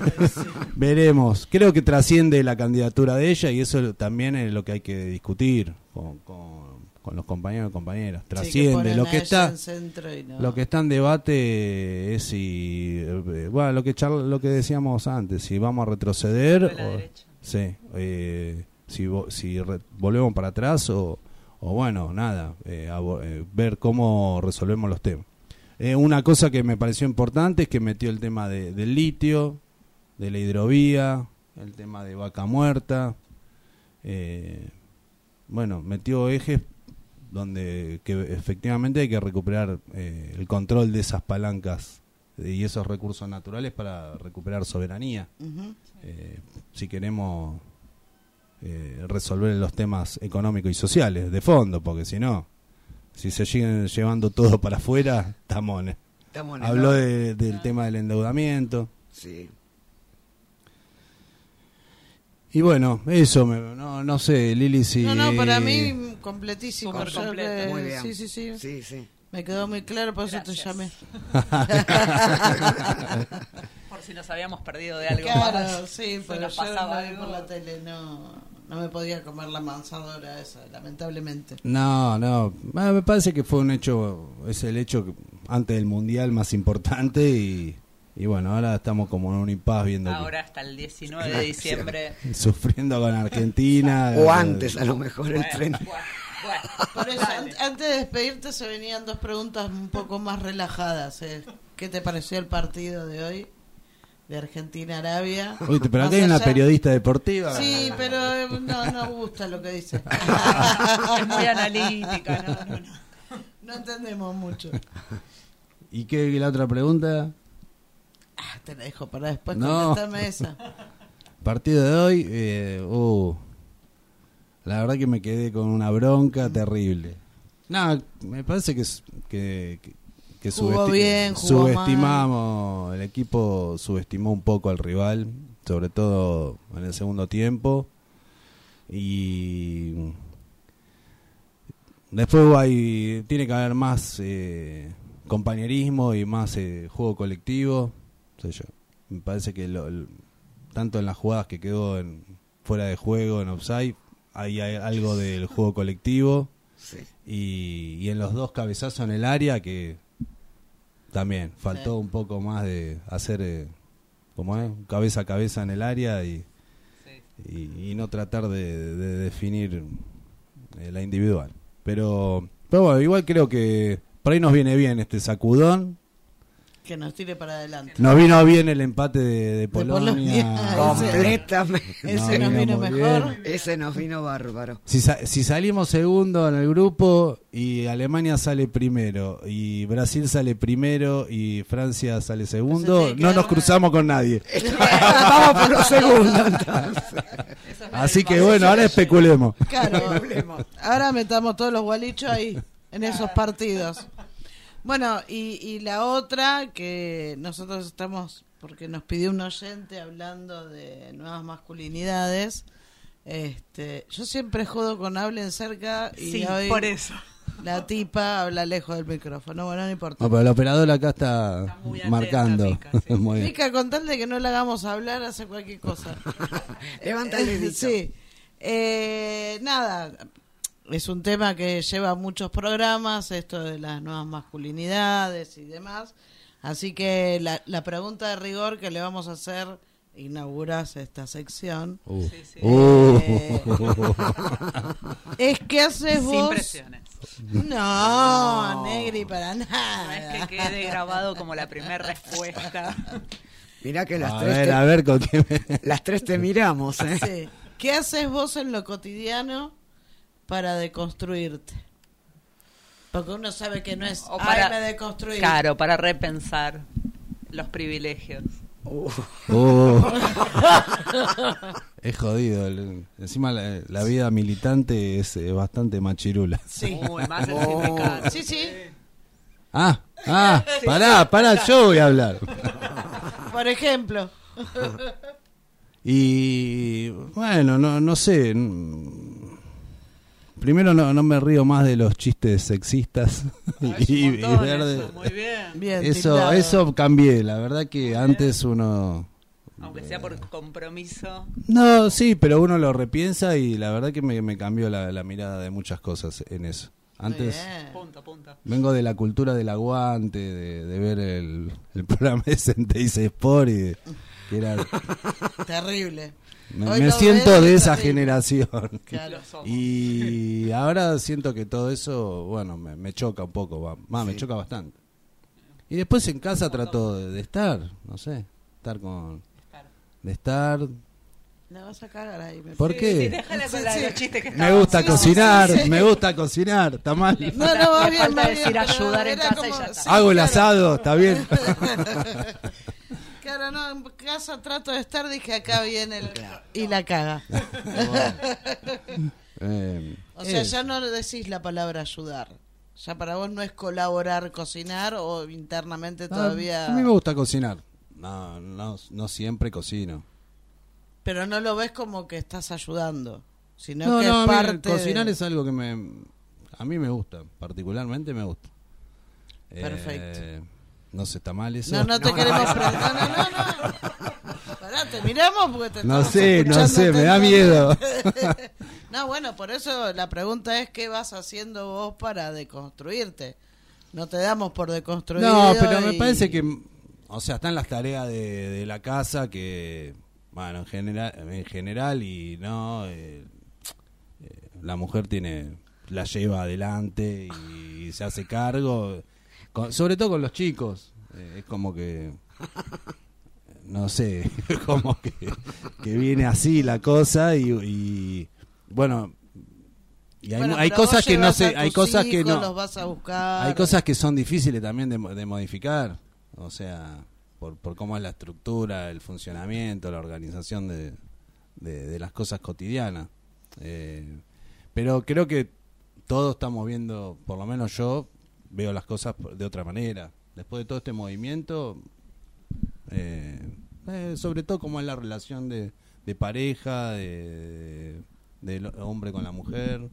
[LAUGHS] veremos. Creo que trasciende la candidatura de ella y eso también es lo que hay que discutir con, con- con los compañeros y compañeras. Sí, que Trasciende. lo que está no- lo que está en debate es si, eh, bueno, lo que charla- lo que decíamos antes, si vamos a retroceder, o- sí, eh, si si re- volvemos para atrás o, o bueno, nada, eh, eh, ver cómo resolvemos los temas. Eh, una cosa que me pareció importante es que metió el tema de- del litio, de la hidrovía, el tema de vaca muerta, eh, bueno, metió ejes donde que efectivamente hay que recuperar eh, el control de esas palancas y esos recursos naturales para recuperar soberanía. Eh, si queremos eh, resolver los temas económicos y sociales de fondo porque si no si se siguen llevando todo para afuera en el habló de- del tema del endeudamiento. Sí. Y bueno eso me- no, no sé Lili si No, no, para mí completísimo. Súper Yo completo. que- Muy bien. Sí, sí, sí, Sí, sí. Me quedó muy claro, por eso te Gracias. llamé. [LAUGHS] Por si nos habíamos perdido de algo Claro, más. sí, Se pero nos yo pasaba lo vi por algo. la tele, no, no me podía comer la manzadora esa, lamentablemente. No, no, Ah, me parece que fue un hecho, es el hecho que- antes del mundial más importante y, y bueno, ahora estamos como en un impas viendo que- Ahora hasta el 19 de diciembre. [LAUGHS] sufriendo con Argentina. [LAUGHS] O antes, a lo mejor, el tren. bueno, bueno, [LAUGHS] Por eso, dale. an- antes de despedirte se venían dos preguntas un poco más relajadas. eh. ¿Qué te pareció el partido de hoy? De Argentina-Arabia. Uy, pero acá hay una periodista deportiva. Sí, pero eh, no, no gusta lo que dice. Es muy analítica, no, no, no. No entendemos mucho. ¿Y qué y la otra pregunta? Ah, te la dejo para después No. contestarme esa. [LAUGHS] Partido de hoy, eh, uh, La verdad que me quedé con una bronca terrible. No, me parece que, que, que, que Jugó subesti- bien, jugó subestimamos, el equipo subestimó un poco al rival, sobre todo en el segundo tiempo. Y después hay, tiene que haber más eh, compañerismo y más eh, juego colectivo. No sé yo. Me parece que lo- tanto en las jugadas que quedó en, fuera de juego, en offside, hay, hay algo del juego colectivo. Sí. Y, y en los dos cabezazos en el área que también faltó Sí. un poco más de hacer eh, como es cabeza a cabeza en el área y, Sí. y, y no tratar de, de definir eh, la individual pero pero bueno igual creo que por ahí nos viene bien este sacudón Que nos tire para adelante. nos vino bien el empate de, de Polonia, Polonia. [LAUGHS] Completamente. [LAUGHS] Ese No, nos vino mejor. bien. Ese nos vino bárbaro. Si, sa- si salimos segundo en el grupo y Alemania sale primero y Brasil sale primero y Francia sale segundo, no nos cruzamos con nadie. [LAUGHS] Vamos por los segundos. entonces. Así que bueno, ahora especulemos. Claro, ahora metamos todos los gualichos ahí, en esos partidos. Bueno, y, y la otra que nosotros estamos, porque nos pidió un oyente hablando de nuevas masculinidades, este, yo siempre jodo con hablen cerca y Sí, hoy por eso. la tipa habla lejos del micrófono. Bueno, no importa. No, pero el operador acá está, Está muy atenta, marcando. Mica, sí. [LAUGHS] Muy bien. Mica, con tal de que no la hagamos hablar, hace cualquier cosa. [LAUGHS] Levanta el dedito. [LAUGHS] Sí. Eh, nada, es un tema que lleva muchos programas, esto de las nuevas masculinidades y demás. Así que la, la pregunta de rigor que le vamos a hacer, inauguras esta sección, Uh. Sí, sí. Uh. Eh, es ¿qué haces Sin vos? presiones. No, Negri, para No nada. es que quede grabado como la primera respuesta. Mirá que las A tres, ver, te, a ver con qué me... las tres te miramos, ¿eh? Sí. ¿Qué haces vos en lo cotidiano para deconstruirte? Porque uno sabe que no es O para me deconstruir. Claro, para repensar los privilegios. Uh. [LAUGHS] es jodido. Encima la, la vida militante es eh, bastante machirula. Sí. Uy, más [LAUGHS] Oh. Sí, sí. Ah, ah, pará, pará, yo voy a hablar. Por ejemplo. Y bueno, no, no sé. Primero no, no me río más de los chistes sexistas. Ah, y, y montón ver de- eso, muy bien. Bien. eso, tildado. eso cambié. La verdad que antes uno... Aunque sea por compromiso. No, sí, pero uno lo repiensa y la verdad que me, me cambió la, la mirada de muchas cosas en eso. Muy Antes bien. Punto, punto. vengo de la cultura del aguante, de, de ver el, el programa de Senteis Sport y de- que era... [LAUGHS] Terrible. Me, me siento de es esa generación. [LAUGHS] Claro. [LAUGHS] Y ahora siento que todo eso, bueno, me, me choca un poco, va, me Sí. choca bastante. Y después en casa trato de, de estar, no sé, estar con... De estar... La vas a cagar ahí. Me ¿Por Sí, qué? sí, déjala con la de los chistes que Me gusta cocinar, sí, sí. me gusta cocinar, está mal. No, no, va bien, decir ayudar en casa y como- ya está. sí, Hago el asado, está bien. [LAUGHS] Claro, no, en casa trato de estar, dije acá viene el... [LAUGHS] Y la caga. [LAUGHS] Eh, O sea, ya no decís la palabra ayudar. Ya para vos no es colaborar, cocinar o internamente ah, todavía... A mí me gusta cocinar. No, no, no siempre cocino. Pero no lo ves como que estás ayudando, sino No, que no, es mí parte cocinar de- es algo que me... A mí me gusta, particularmente me gusta. Perfecto. Eh, no sé, está mal eso. No, no te queremos [LAUGHS] preguntar. No, no, no, no. Pará, te miramos porque te No sé, no sé, me da miedo. [LAUGHS] No, bueno, por eso la pregunta es qué vas haciendo vos para deconstruirte. No te damos por deconstruido. No, pero me parece que, o sea, están las tareas de, de la casa que, bueno, en general, en general y no, eh, eh, la mujer tiene, la lleva adelante y se hace cargo, con- sobre todo con los chicos, eh, es como que, no sé, [LAUGHS] como que, que viene así la cosa y, y, bueno. Y hay, Bueno, hay cosas que no sé, hay cosas que no. los vas a buscar. Hay cosas que son difíciles también de, de modificar, o sea, por, por cómo es la estructura, el funcionamiento, la organización de, de, de las cosas cotidianas. Eh, pero creo que todos estamos viendo, por lo menos yo veo las cosas de otra manera. Después de todo este movimiento, eh, eh, sobre todo como es la relación de, de pareja, de, del hombre con la mujer.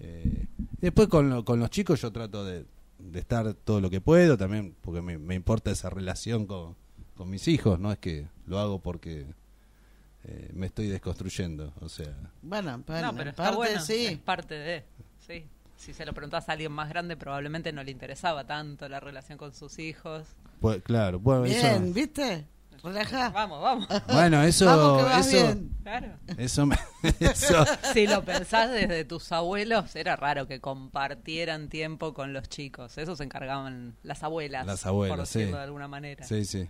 Eh, después con, lo- con los chicos yo trato de, de estar todo lo que puedo también, porque me, me importa esa relación con, con mis hijos, no es que lo hago porque eh, me estoy desconstruyendo, o sea... Bueno, no, pero está parte bueno, sí. es parte de, sí. Si se lo preguntás a alguien más grande, probablemente no le interesaba tanto la relación con sus hijos. Pues, claro, bueno, Bien, eso, ¿viste? Relajá. Vamos, vamos. bueno, eso, Vamos que vas eso, bien. Claro. eso, me- [LAUGHS] eso, Si lo pensás desde tus abuelos, era raro que compartieran tiempo con los chicos. Eso se encargaban las abuelas. Las abuelas, por sí. decirlo de alguna manera. sí, sí.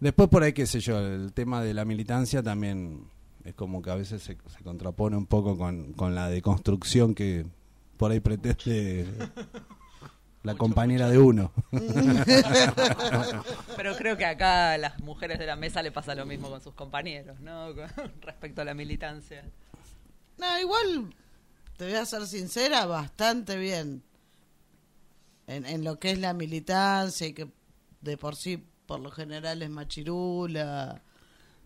Después por ahí, qué sé yo, el tema de la militancia también es como que a veces se, se contrapone un poco con, con la deconstrucción que por ahí pretende [LAUGHS] la compañera de uno. [LAUGHS] Pero creo que acá a las mujeres de la mesa le pasa lo mismo con sus compañeros, ¿no? [LAUGHS] Con respecto a la militancia. No, igual, te voy a ser sincera, bastante bien. En, en lo que es la militancia y que de por sí, por lo general, es machirula.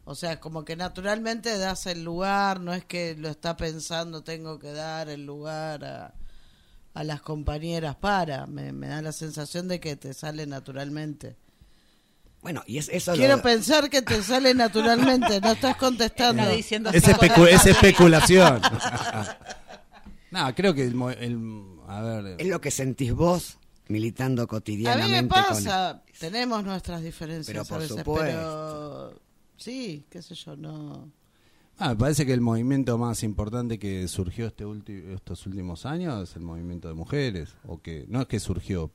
O sea, como que naturalmente das el lugar, no es que lo está pensando, tengo que dar el lugar a, a las compañeras para. Me, me da la sensación de que te sale naturalmente. Bueno, y es eso lo- Quiero pensar que te sale naturalmente, no estás contestando. Está diciendo es, especu- es especulación. [LAUGHS] no, creo que el, a ver, es lo que sentís vos militando A mí cotidianamente. me con- pasa, tenemos nuestras diferencias Pero por a veces, supuesto. pero sí, qué sé yo, no. Ah, me parece que el movimiento más importante que surgió este estos últimos años es el movimiento de mujeres, o que no es que surgió,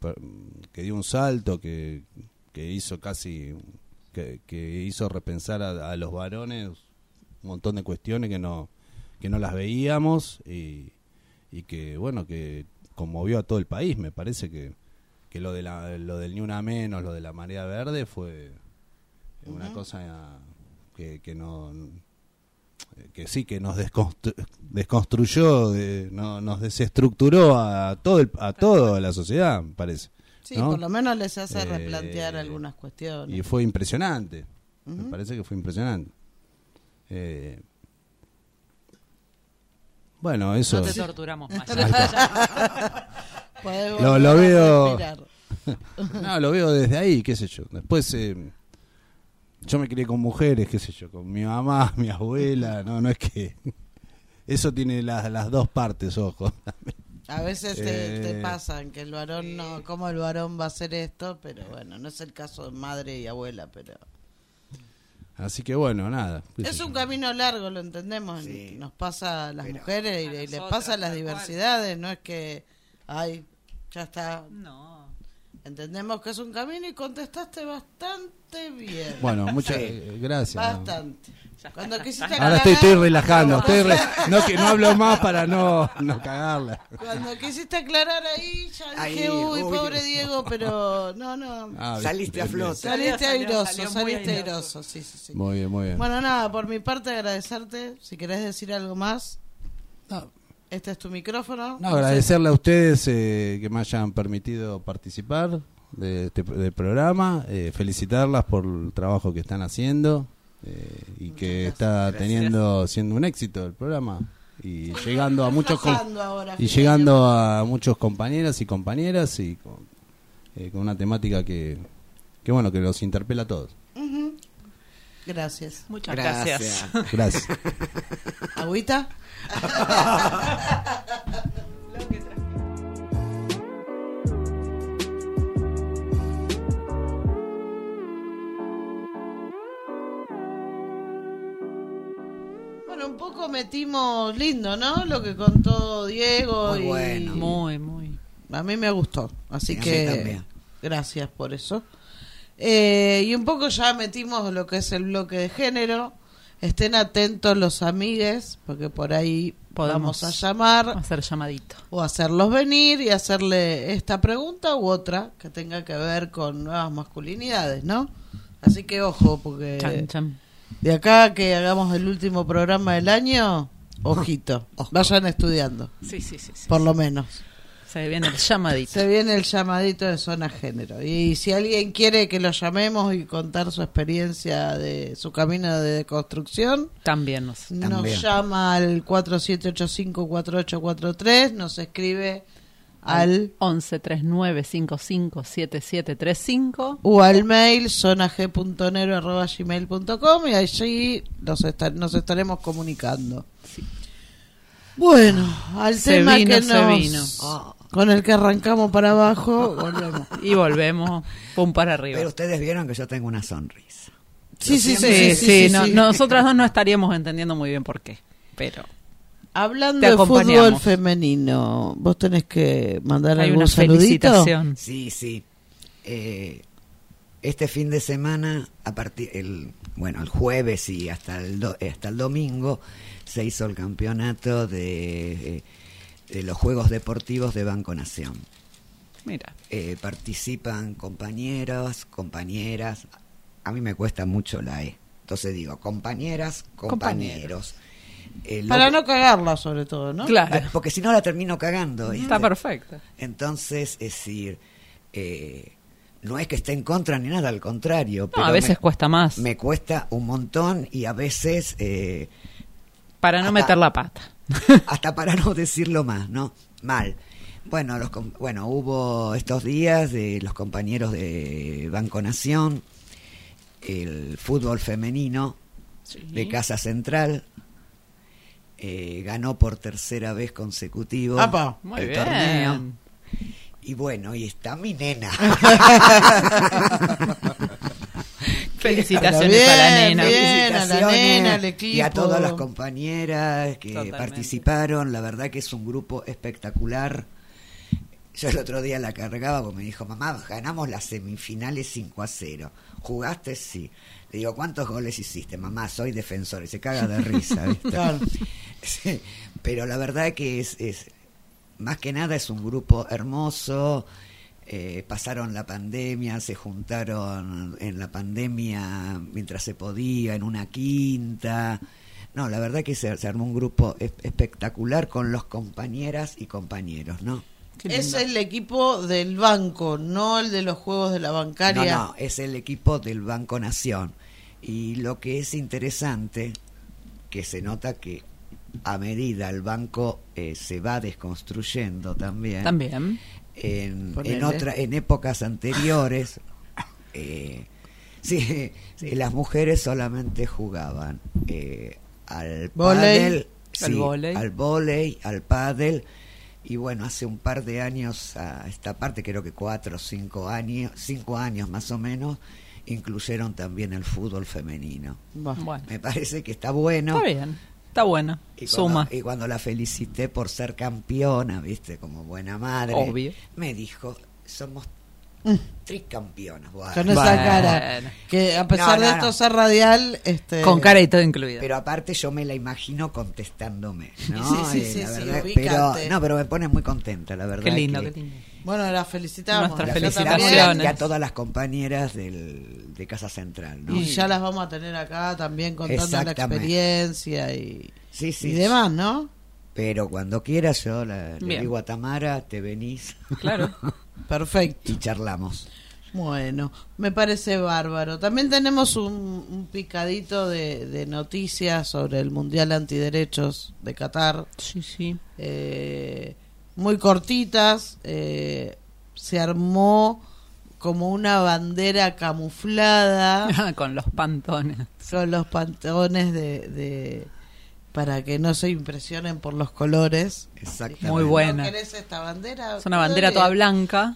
que dio un salto, que, que hizo casi, que, que hizo repensar a, a los varones un montón de cuestiones que no que no las veíamos y, y que bueno que conmovió a todo el país. Me parece que, que lo de la, lo del ni una menos, lo de la marea verde fue una cosa que, que no que sí que nos desconstru- desconstruyó de- no, nos desestructuró a todo el, a toda la sociedad me parece Sí, ¿no? por lo menos les hace Eh, replantear algunas cuestiones. y fue impresionante me parece que fue impresionante Eh, bueno eso No te torturamos más. [LAUGHS] Lo- lo veo- respirar. [LAUGHS] No, lo veo desde ahí, qué sé yo. Después, eh, yo me crié con mujeres, qué sé yo, con mi mamá, [LAUGHS] mi abuela, no, no es que... [LAUGHS] Eso tiene las, las dos partes, ojo. A veces te, Eh, te pasan que el varón no, cómo el varón va a hacer esto, pero bueno, no es el caso de madre y abuela, pero Así que bueno, nada. es yo. un camino largo, lo entendemos, Sí. nos pasa a las Pero- mujeres y, A les pasa a las cual. diversidades, no es que, ay, ya está, No. Entendemos que es un camino y contestaste bastante bien. Bueno, muchas Sí. gracias. Bastante. Cuando quisiste. Ahora aclarar- estoy, estoy relajando, estoy re- no, que no hablo más para no, no cagarla. Cuando quisiste aclarar ahí, ya dije, Ahí, uy, uy, pobre. Diego, pero no, no. Ah, Saliste bien, a flote. Saliste airoso, saliste airoso. airoso, sí, sí, sí. Muy bien, muy bien. Bueno, nada, por mi parte agradecerte. Si querés decir algo más, No, este es tu micrófono. No, agradecerle a ustedes eh, que me hayan permitido participar de este del programa, eh, felicitarlas por el trabajo que están haciendo eh, y que está teniendo siendo un éxito el programa y llegando a muchos ahora, y llegando a muchos compañeras y compañeras y con, eh, con una temática que que bueno que los interpela a todos. Ujú. Gracias. Muchas gracias. Gracias. [LAUGHS] ¿Agüita? [LAUGHS] Bueno, un poco metimos lindo, ¿no? Lo que contó Diego. Muy y bueno. Muy, muy. A mí me gustó, así Sí, a mí que también. gracias por eso. Eh, y un poco ya metimos lo que es el bloque de género. Estén atentos los amigues, porque por ahí Podemos vamos a llamar Hacer llamadito. o hacerlos venir y hacerle esta pregunta u otra que tenga que ver con nuevas masculinidades, ¿no? Así que ojo, porque Chan, chan. de acá que hagamos el último programa del año, ojito, [LAUGHS] vayan estudiando, Sí, sí, sí. sí. por lo menos. Se viene el llamadito. Se viene el llamadito de zona género. Y si alguien quiere que lo llamemos y contar su experiencia de su camino de construcción, También nos. nos También. llama al 4785-4843, nos escribe al 11 39 55 7735. o al mail zonag.nero.gmail.com y allí nos, nos estaremos comunicando. Bueno, al Se tema vino, que se nos, vino. Con el que arrancamos para abajo, volvemos. [LAUGHS] Y volvemos. Pum para arriba. Pero ustedes vieron que yo tengo una sonrisa. Sí, sí, sí, sí, sí, sí, sí, no- sí. nosotras dos no estaríamos entendiendo muy bien por qué. Pero Hablando de fútbol femenino, ¿vos tenés que mandar hay algún una saludito? felicitación. Sí, sí. Eh, este fin de semana, a partir el bueno, el jueves y hasta el do- hasta el domingo se hizo el campeonato de, eh, de los Juegos Deportivos de Banco Nación. Mira, Eh, participan compañeros, compañeras. A mí me cuesta mucho la E. Entonces digo, compañeras, compañeros. Eh, Para no cagarla, sobre todo, ¿no? claro. Porque si no la termino cagando. ¿viste? Está perfecto. Entonces, es decir, eh, no es que esté en contra ni nada, al contrario. No, pero a veces me, cuesta más. me cuesta un montón y a veces, eh, para no Hasta- meter la pata. [LAUGHS] hasta para no decirlo más, ¿no? Mal. Bueno, los, bueno, hubo estos días de los compañeros de Banco Nación, el fútbol femenino de Casa Central, eh, ganó por tercera vez consecutivo Apa. Muy el bien. torneo. Y bueno, y está mi nena. [LAUGHS] [LAUGHS] Felicitaciones Bien, a la nena. bien. a la Felicitaciones nena, al Y a todas las compañeras que Totalmente. participaron. La verdad que es un grupo espectacular. Yo el otro día la cargaba porque me dijo, mamá, ganamos las semifinales 5 a 0. ¿Jugaste? Sí. Le digo, ¿cuántos goles hiciste? Mamá, soy defensor. Y se caga de risa. [LAUGHS] ¿viste? Claro. Sí, pero la verdad que es, es más que nada es un grupo hermoso. Eh, pasaron la pandemia, se juntaron en la pandemia mientras se podía, en una quinta. No, la verdad que se, se armó un grupo es- espectacular con los compañeras y compañeros, ¿no? Es el equipo del banco, no el de los juegos de la bancaria. No, no, es el equipo del Banco Nación. Y lo que es interesante, que se nota que a medida el banco eh, se va desconstruyendo también. También. En, en, otra, en épocas anteriores, [LAUGHS] eh, sí, sí, las mujeres solamente jugaban eh, al pádel, Al sí, al vóley, al pádel, y bueno, hace un par de años a esta parte, creo que cuatro o cinco años, cinco años más o menos, incluyeron también el fútbol femenino. Bueno, Me parece que está bueno. está bien. Está bueno. Y Suma. cuando, y cuando la felicité por ser campeona, viste, como buena madre, Obvio. me dijo, somos tricampeonas. Bueno, Con esa Bueno. cara. Que a pesar No, no, de esto no. ser radial, este, Con cara y todo incluido. Pero aparte yo me la imagino contestándome, ¿no? [LAUGHS] Sí, sí, Eh, sí, la sí, verdad, pero, no, pero me pone muy contenta, la verdad. qué lindo, que- qué lindo. Bueno, la felicitamos. Nuestras felicitaciones. y a todas las compañeras del, de Casa Central, ¿no? Y ya las vamos a tener acá también contando la experiencia y, Sí, sí. y demás, ¿no? Pero cuando quieras yo la, le digo a Tamara, te venís Claro. [LAUGHS] Perfecto. y charlamos. Bueno, me parece bárbaro. También tenemos un, un picadito de, de noticias sobre el Mundial Antiderechos de Qatar. Sí, sí. eh, muy cortitas. eh, se armó como una bandera camuflada [LAUGHS] Con los pantones. con los pantalones de, de- para que no se impresionen por los colores. Exactamente. Muy buena. ¿No querés esta bandera? Es una bandera toda blanca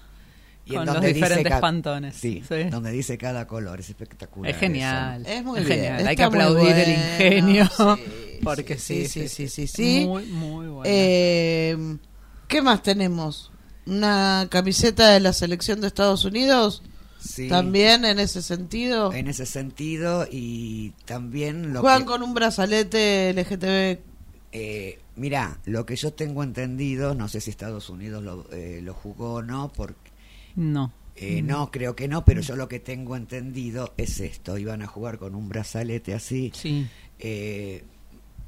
Y con los diferentes pantones. Sí, Sí. donde dice cada color, es espectacular. Es genial. Es muy Es bien, genial. Hay que aplaudir el ingenio. sí, [LAUGHS] porque sí, sí, sí, sí, sí, sí. Muy, muy bueno. Eh, ¿Qué más tenemos? ¿Una camiseta de la selección de Estados Unidos? Sí, También en ese sentido. En ese sentido, y también lo Juegan que. con un brazalete LGTB. Eh, mirá, lo que yo tengo entendido, no sé si Estados Unidos lo, eh, lo jugó o no, porque. no. eh, No, creo que no, pero yo lo que tengo entendido es esto: iban a jugar con un brazalete así. Sí. eh,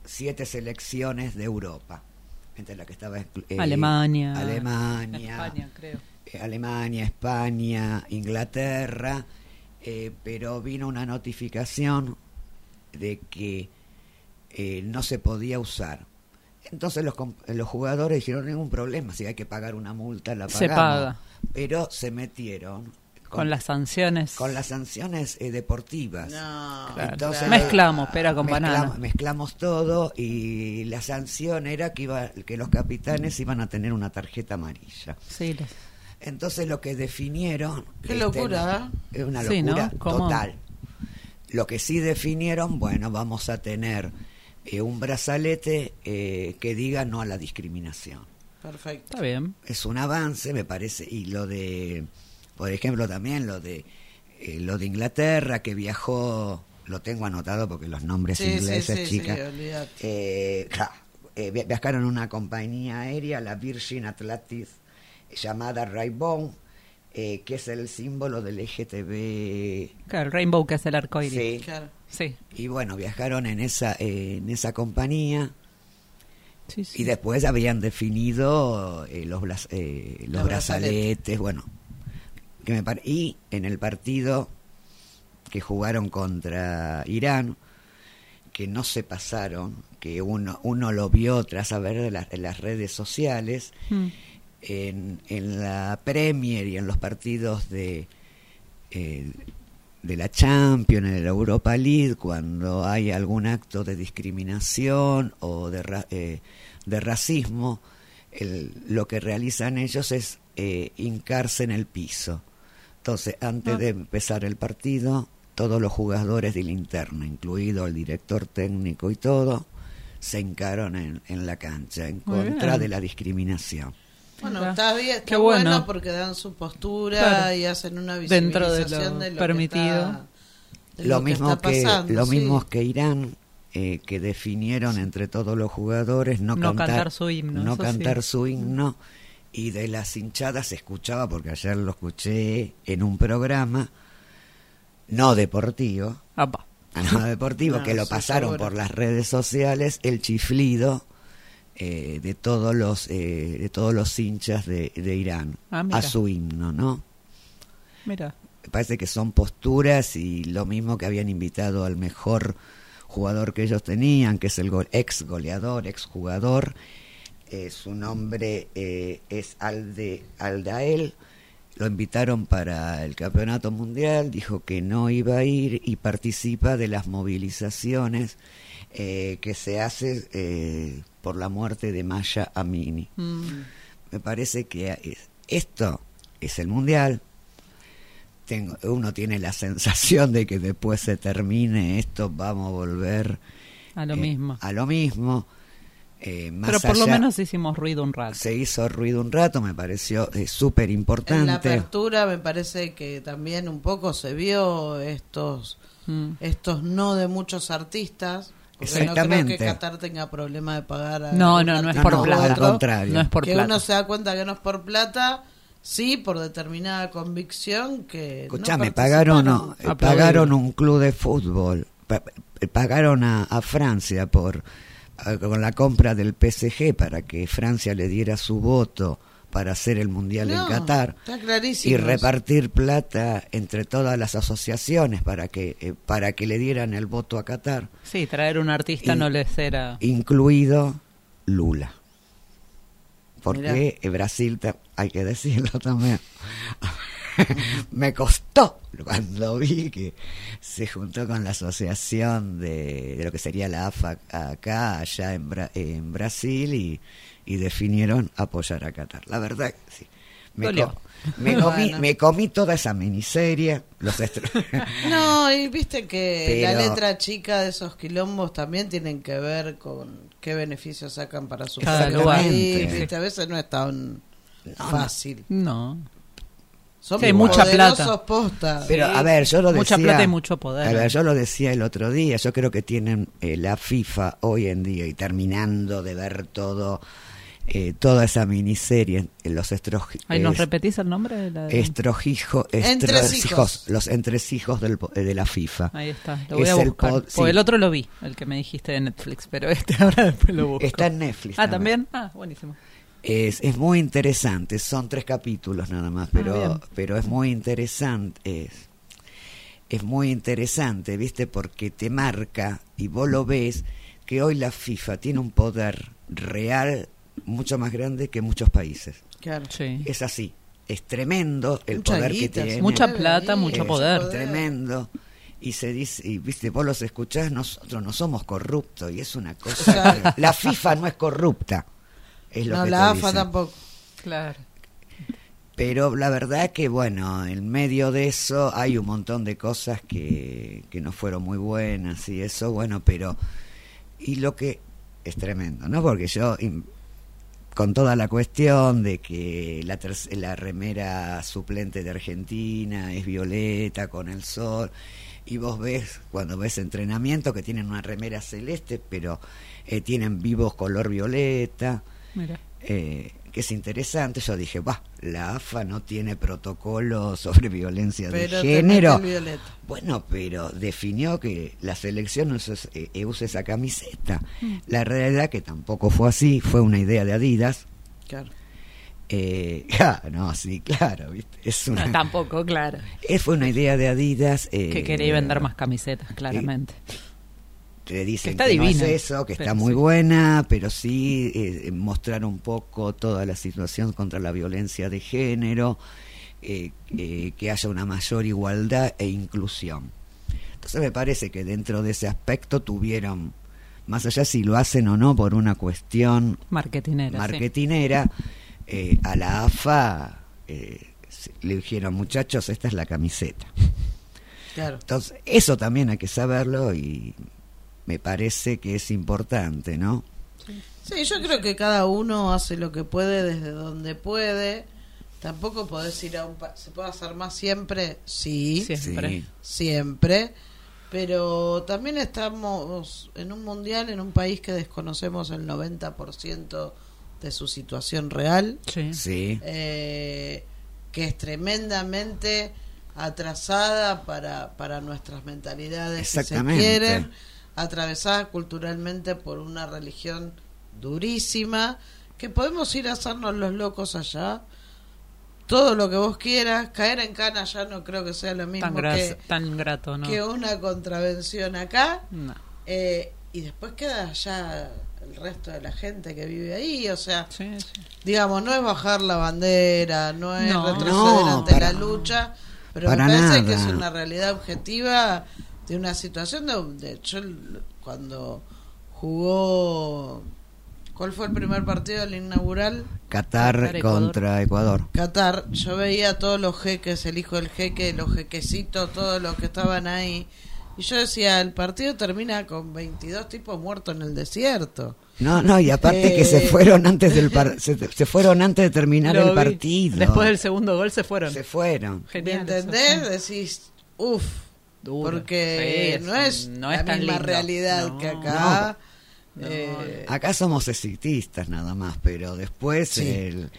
siete selecciones de Europa, entre las que estaba eh, Alemania. Alemania, España, creo. eh, Alemania, España, Inglaterra, eh, pero vino una notificación de que eh, no se podía usar. Entonces los, los jugadores dijeron, ningún problema, si hay que pagar una multa, la Se pagamos. paga. Pero se metieron Con las sanciones. con las sanciones eh, deportivas. No, Claro. Entonces, Mezclamos pera con mezclamos, banana. mezclamos todo y la sanción era que iba que los capitanes iban a tener una tarjeta amarilla. Sí, los- Entonces lo que definieron Qué este, locura, es una Sí, ¿no? locura ¿Cómo? total. Lo que sí definieron, bueno, vamos a tener eh, un brazalete eh, que diga no a la discriminación. perfecto. Está bien. Es un avance, me parece, y lo de, por ejemplo, también lo de eh, lo de Inglaterra que viajó, lo tengo anotado porque los nombres Sí, ingleses, sí, chicas. sí, olvídate. Eh, ja, eh, vi- viajaron en una compañía aérea, la Virgin Atlantic, llamada Raybone, eh, que es el símbolo del LGTB. Claro, el rainbow que es el arco iris. Sí. Claro. Sí. Y bueno, viajaron en esa, eh, en esa compañía Sí, sí. y después habían definido eh, los, eh, los Los brazaletes, bueno. Que me pare- y en el partido que jugaron contra Irán, que no se pasaron, que uno, uno lo vio tras haber de las, en las redes sociales, Mm. en, en la Premier y en los partidos de, eh, de la Champions, en la Europa League, cuando hay algún acto de discriminación o de, ra- eh, de racismo, el- lo que realizan ellos es eh, hincarse en el piso. Entonces, antes Ah. de empezar el partido, todos los jugadores de linterna, incluido el director técnico y todo, se hincaron en, en la cancha en Muy contra bien. de la discriminación. Bueno, está bien, está Qué bueno. bueno. porque dan su postura Claro. y hacen una Dentro de visibilización lo de lo, permitido. Que está, de lo, lo que mismo que lo sí. mismo que Irán eh, que definieron entre todos los jugadores no, No cantar su himno, no cantar sí. su himno y de las hinchadas se escuchaba porque ayer lo escuché en un programa no deportivo no deportivo No, [LAUGHS] que lo pasaron seguro. por las redes sociales el chiflido eh, de todos los eh, de todos los hinchas de, de Irán Ah, a su himno no Mira. me parece que son posturas y lo mismo que habían invitado al mejor jugador que ellos tenían, que es el gol- ex goleador, ex jugador. Eh, su nombre eh, es Alde, Aldael. Lo invitaron para el campeonato mundial, dijo que no iba a ir y participa de las movilizaciones eh, que se hace eh, por la muerte de Maya Amini. Mm. Me parece que es- esto es el mundial. Tengo, uno tiene la sensación de que después se termine esto, vamos a volver A lo eh, mismo. A lo mismo. Eh, más Pero por lo menos hicimos ruido un rato. se hizo ruido un rato, me pareció eh, súper En la importante. apertura me parece que también un poco se vio estos Mm. estos no de muchos artistas. Porque no creo Exactamente. que Qatar tenga problema de pagar a No, no, no es por plata. al contrario. No es por que plata. uno se da cuenta que no es por plata, sí por determinada convicción que Escuchame, no pagaron, no, eh, pagaron un club de fútbol, pa- eh, pagaron a, a Francia por con la compra del PSG para que Francia le diera su voto para hacer el mundial No, en Qatar está clarísimo y repartir plata entre todas las asociaciones para que eh, para que le dieran el voto a Qatar, Sí, traer un artista Y- no les era... incluido Lula. Porque Mirá. Brasil, hay que decirlo también, [LAUGHS] me costó cuando vi que se juntó con la asociación de, de lo que sería la AFA acá, allá en, Bra- en Brasil, y, y definieron apoyar a Qatar. La verdad, sí. Me, Dolió. co- me comí, [LAUGHS] Bueno. me comí toda esa miniserie, los [LAUGHS] No, y viste que la letra chica de esos quilombos también tienen que ver con qué beneficios sacan para su Cada país, Sí. viste, a veces no es tan fácil. No. Son Sí, hay mucha plata. posta. Pero a ver, yo lo Mucha decía. plata y mucho poder. A ver, yo lo decía el otro día. Yo creo que tienen eh, la FIFA hoy en día y terminando de ver todo eh, toda esa miniserie, eh, los Ahí nos es- repetís el nombre de la... estrojijo- Entresijos. los entresijos del po- de la FIFA. Ahí está, lo voy Es a el buscar. Porque sí. el otro lo vi, el que me dijiste de Netflix, pero este [LAUGHS] ahora después lo busco. Está en Netflix. Ah, ¿también? Ah, buenísimo. Es, es muy interesante, son tres capítulos nada más, pero, Ah, bien. pero es muy interesante. Es, es muy interesante, ¿viste? Porque te marca y vos lo ves que hoy la FIFA tiene un poder real mucho más grande que muchos países. Claro. Sí. Es así, es tremendo el Mucha poder que tiene. Mucha plata, mucho Es poder. Tremendo. Y se dice, y viste, vos los escuchás, nosotros no somos corruptos, y es una cosa. Claro. que- la FIFA no es corrupta. Es lo No, que la AFA dicen. tampoco. Claro. Pero la verdad que, bueno, en medio de eso hay un montón de cosas que, que no fueron muy buenas y eso, bueno, pero... Y lo que es tremendo, ¿no? Porque yo, con toda la cuestión de que la, la remera suplente de Argentina es violeta con el sol, y vos ves, cuando ves entrenamiento, que tienen una remera celeste, pero eh, tienen vivos color violeta Mira. eh, que es interesante. Yo dije, va, la AFA no tiene protocolo [LAUGHS] sobre violencia Pero de género. Bueno, pero definió que la selección use, eh, use esa camiseta. La realidad que tampoco fue así, fue una idea de Adidas. Claro. Eh, [LAUGHS] ah, no, sí, claro, ¿viste? Es una, No, tampoco, claro. eh, fue una idea de Adidas. eh, Que quería vender más camisetas, claramente. Te dicen Que está que no es eso, que está muy sí. buena, pero sí eh, mostrar un poco toda la situación contra la violencia de género, eh, eh, que haya una mayor igualdad e inclusión. Entonces me parece que dentro de ese aspecto tuvieron, más allá si lo hacen o no por una cuestión Marketinera. marketinera, eh, a la AFA le dijeron, muchachos, esta es la camiseta. Claro. Entonces, eso también hay que saberlo y me parece que es importante, ¿no? Sí, yo creo que cada uno hace lo que puede desde donde puede. Tampoco podés ir a un... pa- ¿Se puede hacer más siempre? Sí, Siempre. Sí. siempre. Pero también estamos en un mundial, en un país que desconocemos el 90% de su situación real. Sí. Sí. eh, que es tremendamente atrasada para, para nuestras mentalidades, si se Exactamente. quieren, atravesada culturalmente por una religión durísima, que podemos ir a hacernos los locos allá, todo lo que vos quieras, caer en cana ya no creo que sea lo mismo Tan, gras- que, tan grato, ¿no? que una contravención acá, No. eh, y después queda ya el resto de la gente que vive ahí, o sea, Sí, sí. digamos, no es bajar la bandera, no es No. retroceder No, ante para- la lucha, pero me parece nada. que es una realidad objetiva de una situación donde yo l- cuando jugó ¿cuál fue el primer partido del inaugural? Qatar Qatar, Ecuador. contra Ecuador. Qatar, yo veía a todos los jeques, el hijo del jeque, los jequecitos, todos los que estaban ahí. Y yo decía, el partido termina con 22 tipos muertos en el desierto. No, no, y aparte que Eh. se fueron antes del par- [LAUGHS] se, se fueron antes de terminar Lo el vi. partido. Después del segundo gol se fueron. se fueron. ¿Me Genial. eso. entendés? Decís, uff, Duro. porque Sí, no es no la tan misma lindo. realidad No. que acá. No. Eh, Acá somos exitistas nada más, pero después Sí. el,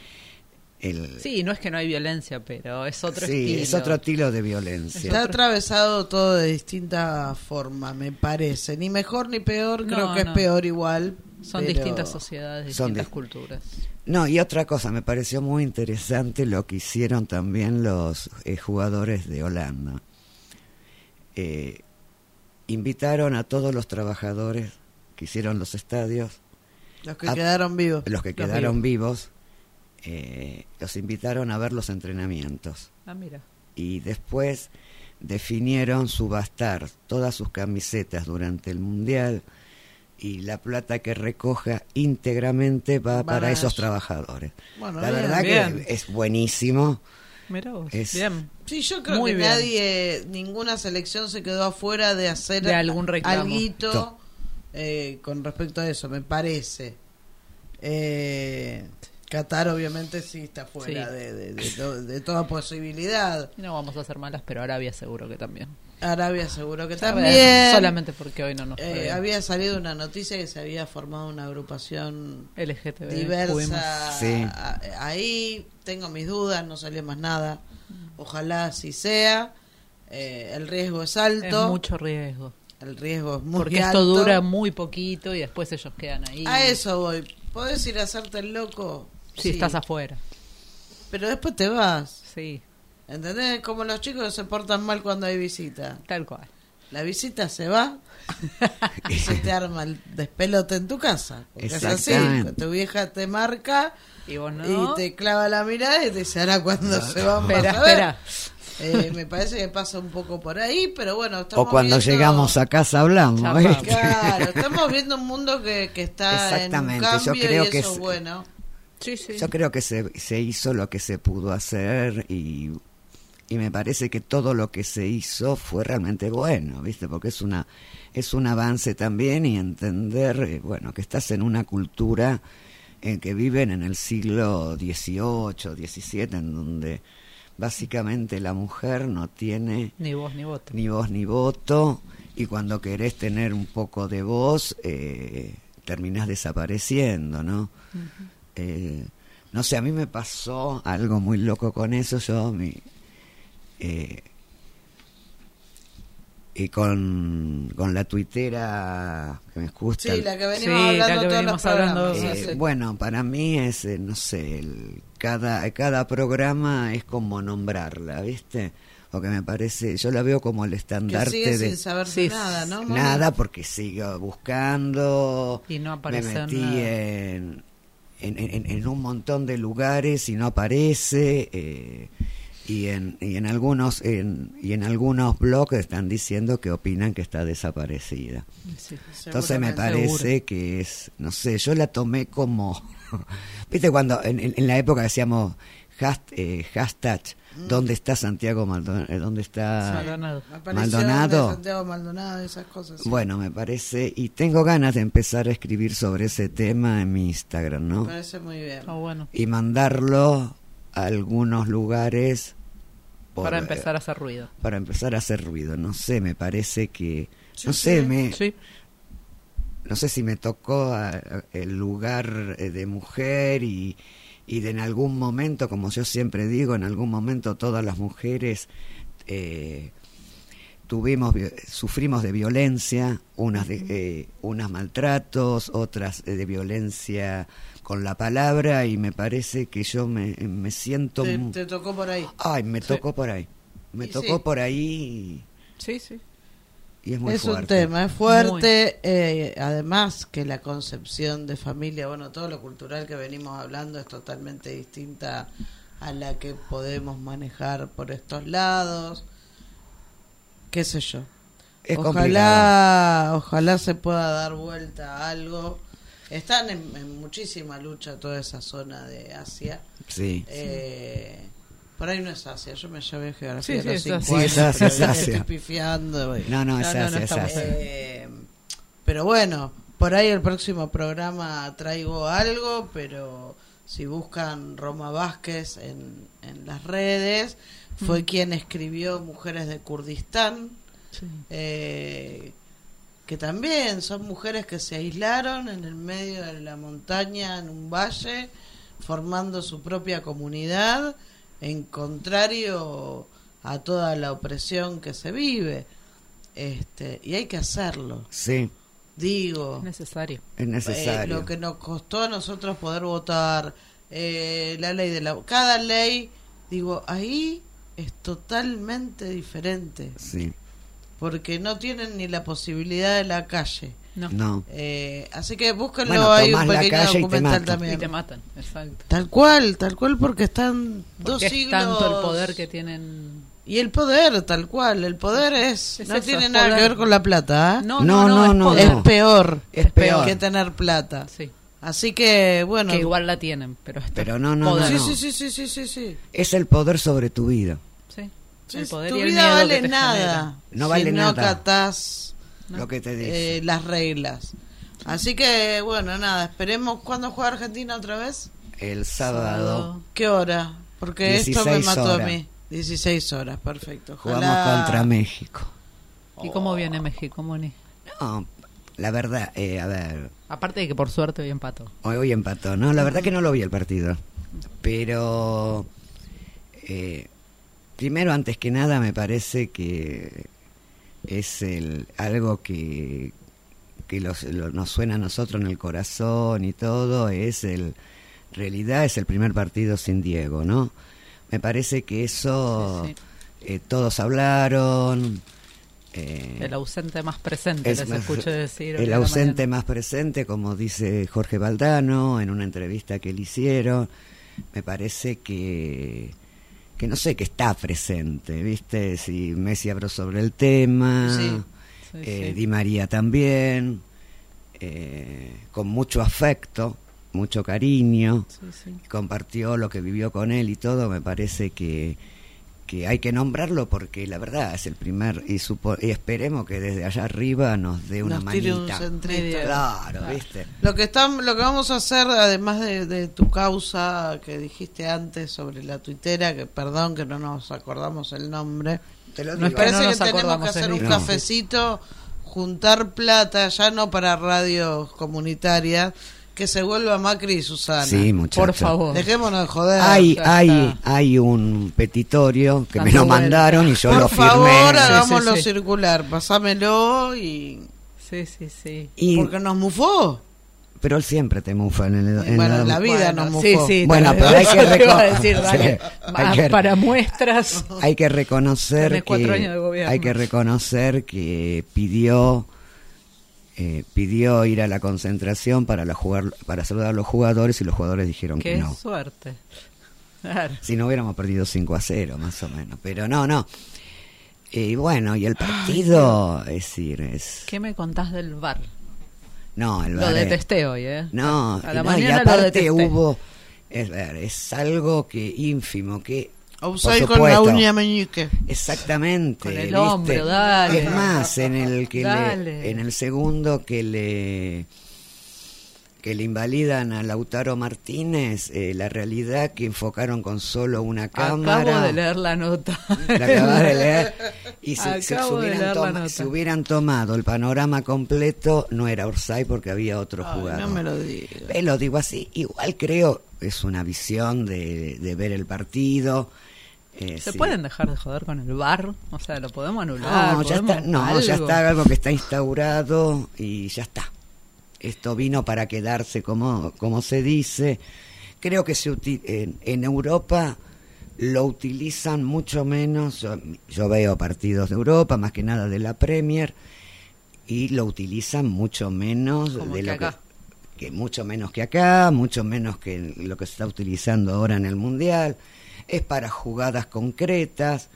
el Sí, no es que no hay violencia, pero es otro sí, estilo. es otro estilo de violencia. Está atravesado todo de distinta forma, me parece. Ni mejor ni peor, No, creo que no. es peor igual. Son pero- distintas sociedades, Son distintas di- culturas. No, y otra cosa, me pareció muy interesante lo que hicieron también los eh, jugadores de Holanda. Eh, invitaron a todos los trabajadores que hicieron los estadios, Los que quedaron vivos. los que quedaron vivos, eh, los invitaron a ver los entrenamientos. Ah, mira. y después definieron subastar todas sus camisetas durante el mundial y la plata que recoja íntegramente va Van para esos trabajadores. Bueno, la bien, verdad bien. que es buenísimo. Mira vos. Es- Bien. Sí, yo creo Muy que bien. nadie, ninguna selección se quedó afuera de hacer De algún reclamo. alguito To- eh, con respecto a eso, me parece. Eh, Qatar obviamente sí está fuera Sí. de, de- de to- de toda posibilidad. Y no vamos a hacer malas, pero Arabia seguro que también. Arabia seguro que también. Solamente porque hoy no nos Eh, había salido una noticia que se había formado una agrupación LGTB. diversa. Sí. ahí. Tengo mis dudas, no salió más nada. Ojalá así sea. Eh, el riesgo es Es alto. mucho riesgo. El riesgo es muy Porque alto. esto dura muy poquito y después ellos quedan ahí. A eso voy. ¿Podés ir a hacerte el loco? Si estás afuera. Pero después te vas. Sí, ¿Entendés? Como los chicos que se portan mal cuando hay visita. tal cual. La visita se va [LAUGHS] y se te arma el despelote en tu casa. Porque es así. Exactamente. Tu vieja te marca Y vos no. y te clava la mirada y te dice, ahora cuando se van Espera, vas a ver". espera. Eh, me parece que pasa un poco por ahí, pero bueno, estamos O cuando viendo- llegamos a casa hablamos. Vamos. Claro, estamos viendo un mundo que, que está en un Exactamente, yo cambio creo y que eso es- es bueno. Sí, sí. Yo creo que se, se hizo lo que se pudo hacer y, y me parece que todo lo que se hizo fue realmente bueno, ¿viste? Porque es una es un avance también y entender, eh, bueno, que estás en una cultura en que viven en el siglo XVIII, XVII, en donde básicamente la mujer no tiene Ni vos ni voto. ni voz ni voto y cuando querés tener un poco de voz eh, terminás desapareciendo, ¿no? Eh, no sé, a mí me pasó algo muy loco con eso, yo mi, eh, y con, con la tuitera que me escucha. Sí, la que venimos Sí, la hablando que todos los venimos hablando, programas. Eh, sí, sí. Bueno, para mí es, eh, no sé, el- cada, cada programa es como nombrarla, ¿viste? O que me parece, yo la veo como el Que estandarte sigue de sin saber Sí, nada, ¿no? Nada, porque sigo buscando, Y no me metí nada. en, en, en- en un montón de lugares y no aparece, eh, y en, y en algunos en, y en algunos blogs están diciendo que opinan que está desaparecida. Sí. Entonces me parece Seguro. que es, no sé, yo la tomé como, [LAUGHS] viste cuando en, en- en la época decíamos hast- eh, hashtag, ¿dónde está Santiago Maldonado? ¿Dónde está Maldonado. Maldonado? Santiago Maldonado, esas cosas. sí. Bueno, me parece, y tengo ganas de empezar a escribir sobre ese tema en mi Instagram, Me ¿no? parece muy bien. Ah, bueno. Y mandarlo a algunos lugares por, Para eh, empezar a hacer ruido. para empezar a hacer ruido. No sé, me parece que, no sé, sí. me, Sí. no sé si me tocó a- a- el lugar eh, de mujer y, y de en algún momento, como yo siempre digo, en algún momento todas las mujeres eh, tuvimos, vi- sufrimos de violencia, unas de, eh, unas maltratos, otras de violencia con la palabra y me parece que yo me, me siento, Te, tocó por ahí. ay, me Sí. tocó por ahí, me Y tocó sí. por ahí Sí, sí. y, es muy es fuerte. un tema, es fuerte. eh, además que la concepción de familia, bueno, todo lo cultural que venimos hablando es totalmente distinta a la que podemos manejar por estos lados. ¿Qué sé yo? Es complicado. ojalá, ojalá se pueda dar vuelta a algo. Están en, en muchísima lucha toda esa zona de Asia. Sí. Eh, por ahí no es Asia, yo me llevé geografía Sí, a sí, los es cinco Asia. Sí, años, es Asia, es Asia. estoy pifiando. No, no, es No, no, no Asia, es Asia. Eh, pero bueno, por ahí el próximo programa traigo algo, pero si buscan Roma Vázquez en, en las redes, fue quien escribió Mujeres de Kurdistán, Sí. eh, que también son mujeres que se aislaron en el medio de la montaña, en un valle, formando su propia comunidad, en contrario a toda la opresión que se vive. Este, y hay que hacerlo. Sí, Digo, Es necesario. es eh, necesario. lo que nos costó a nosotros poder votar, eh, la ley de la... Cada ley, digo, ahí es totalmente diferente, Sí, porque no tienen ni la posibilidad de la calle. No. no. Eh, así que búsquenlo, Bueno, hay un pequeño y documental. Y también. te matan, exacto. Tal cual, tal cual, porque están dos Porque es siglos... tanto el poder que tienen. Y el poder, tal cual, el poder es... Es no eso, tiene es nada que poder. ver con la plata, ¿eh? No, No, no, no, no, es no, es peor, Es peor. que tener plata. Sí. Así que, bueno... Que igual la tienen, pero es Pero no, no, poder. Sí, sí, sí, sí, sí, sí. Es el poder sobre tu vida. El poder tu y el vida miedo vale que nada. No si vale no nada. acatás Lo que te dice. eh, las reglas. Así que, bueno, nada, esperemos. ¿Cuándo juega Argentina otra vez? el sábado ¿Qué hora? Porque esto me 16 mató horas. a mí. 16 horas, perfecto. jugamos Ojalá, contra México. ¿Y cómo viene México, Moni? No, la verdad, eh, a ver, Aparte de que por suerte hoy empató. hoy, hoy empató, ¿no? La verdad que no lo vi el partido. Pero, eh, primero, antes que nada, me parece que es el algo que, que los- lo- nos suena a nosotros en el corazón y todo, es el, realidad es el primer partido sin Diego, ¿no? Me parece que eso, Sí, eh, todos hablaron. eh, El ausente más presente, es les más- escuché decir. El ausente más presente, como dice Jorge Valdano en una entrevista que le hicieron, me parece que que no sé que está presente, ¿viste? Si Messi habló sobre el tema, Sí. Sí, eh, sí. Di María también, eh, con mucho afecto, mucho cariño, Sí, sí. compartió lo que vivió con él y todo, me parece que, que hay que nombrarlo porque la verdad es el primer y, supo- y esperemos que desde allá arriba nos dé una Nos tire un manita. Claro, ¿viste? Lo que estamos, lo que vamos a hacer, además de, de tu causa que dijiste antes sobre la tuitera, que perdón que no nos acordamos el nombre, Te lo No digo. es que parece no que nos tenemos que hacer un cafecito, juntar plata, ya no para radios comunitarias, que se vuelva Macri y Susana. Sí, muchachos. Por favor. Dejémonos de joder. Hay, hay, hay un petitorio que me lo mandaron y yo Por lo firmé. favor, Sí, sí, hagámoslo sí. circular, pasámelo y... Sí, sí, sí. Y- Porque nos mufó. pero él siempre te mufa en el en bueno, el- la vida Bueno, nos mufó. sí, sí, Bueno, pero hay que Eso te iba a reco- decir, [LAUGHS] dale. Sí, hay que- Para muestras. hay que reconocer que años de gobierno. hay que reconocer que pidió eh, pidió ir a la concentración para la jugar para saludar a los jugadores y los jugadores dijeron que Qué no suerte. Claro. si no hubiéramos perdido 5 a 0 más o menos pero no no y bueno y el partido es decir es ¿Qué me contás del bar? no el Lo VAR es- detesté hoy, ¿eh? no, A la no, y mañana lo aparte hubo es, ver, es algo que ínfimo que Por con la uña meñique. Exactamente. Con el ¿viste? hombro, dale. Es más, en el que le- en el segundo que le que le invalidan a Lautaro Martínez, eh, la realidad que enfocaron con solo una cámara. Acabo de leer la nota. La acabas de leer. Y si, si hubieran toma- si hubieran tomado el panorama completo, no era Orsay porque había otro Ay, jugador. no me lo digas. Eh, lo digo así, igual creo, es una visión de, de ver el partido. Eh, ¿Se sí. pueden dejar de joder con el bar? O sea, ¿lo podemos anular? No, ya ¿Podemos está, no, ya algo? está algo que está instaurado y ya está. Esto vino para quedarse como, como se dice. Creo que se en, en Europa lo utilizan mucho menos. Yo, yo veo partidos de Europa, más que nada de la Premier, y lo utilizan mucho menos Como de que lo acá. que, que mucho menos que acá, mucho menos que lo que se está utilizando ahora en el Mundial. Es para jugadas concretas.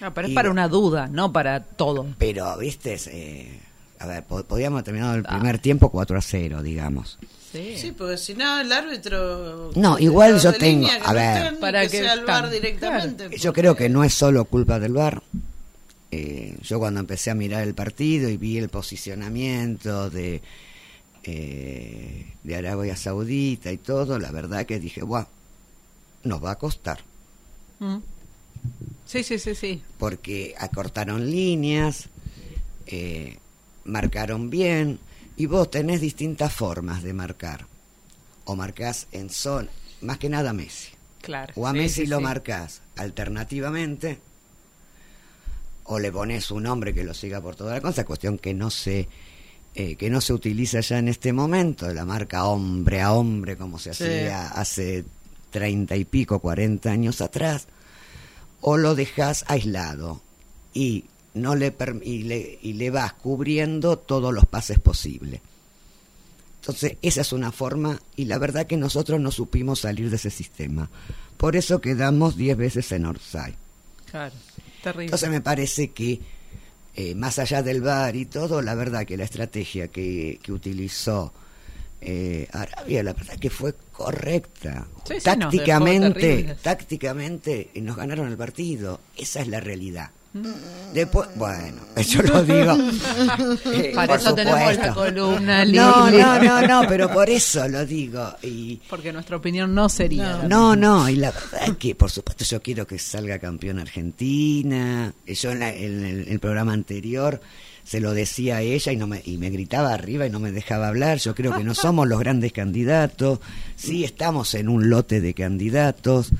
Ah, pero es Y- para una duda, no para todo. Pero, viste, eh, a ver, po- podíamos haber terminado el Ah. primer tiempo 4 a 0, digamos. Sí. Sí, porque si no, el árbitro. No, igual yo tengo- a no ver. Para que que sea el VAR directamente. Yo porque- creo que no es solo culpa del VAR. Eh, yo cuando empecé a mirar el partido y vi el posicionamiento de, eh, de Arabia Saudita y todo, la verdad que dije, guau, nos va a costar. Mm. Sí, sí, sí, sí. porque acortaron líneas, eh, marcaron bien, y vos tenés distintas formas de marcar. O marcás en zona, más que nada Messi. Claro. O a Sí, Messi sí, lo sí. marcás alternativamente, o le pones un hombre que lo siga por toda la cosa, cuestión que no se eh, que no se utiliza ya en este momento, la marca hombre a hombre como se hacía hace treinta y pico, cuarenta años atrás, o lo dejas aislado y no le, y le y le vas cubriendo todos los pases posibles. Entonces, esa es una forma, y la verdad que nosotros no supimos salir de ese sistema. Por eso quedamos 10 veces en Orsay. Claro. Terrible. Entonces me parece que, eh, más allá del VAR y todo, la verdad que la estrategia que, que utilizó eh, Arabia, la verdad que fue correcta. Sí, sí, nos tácticamente, terribles. tácticamente eh, nos ganaron el partido. Esa es la realidad. Después, bueno, [LAUGHS] yo lo digo. [LAUGHS] eh, Para por eso tenemos la columna, No, Lili. no, no, no, pero por eso lo digo. Y Porque nuestra opinión no sería. no, no, y la verdad es que, por supuesto, yo quiero que salga campeón Argentina. Yo en, la- en el, el programa anterior se lo decía a ella y, no me, y me gritaba arriba y no me dejaba hablar. Yo creo que no somos los grandes candidatos. Sí, estamos en un lote de candidatos.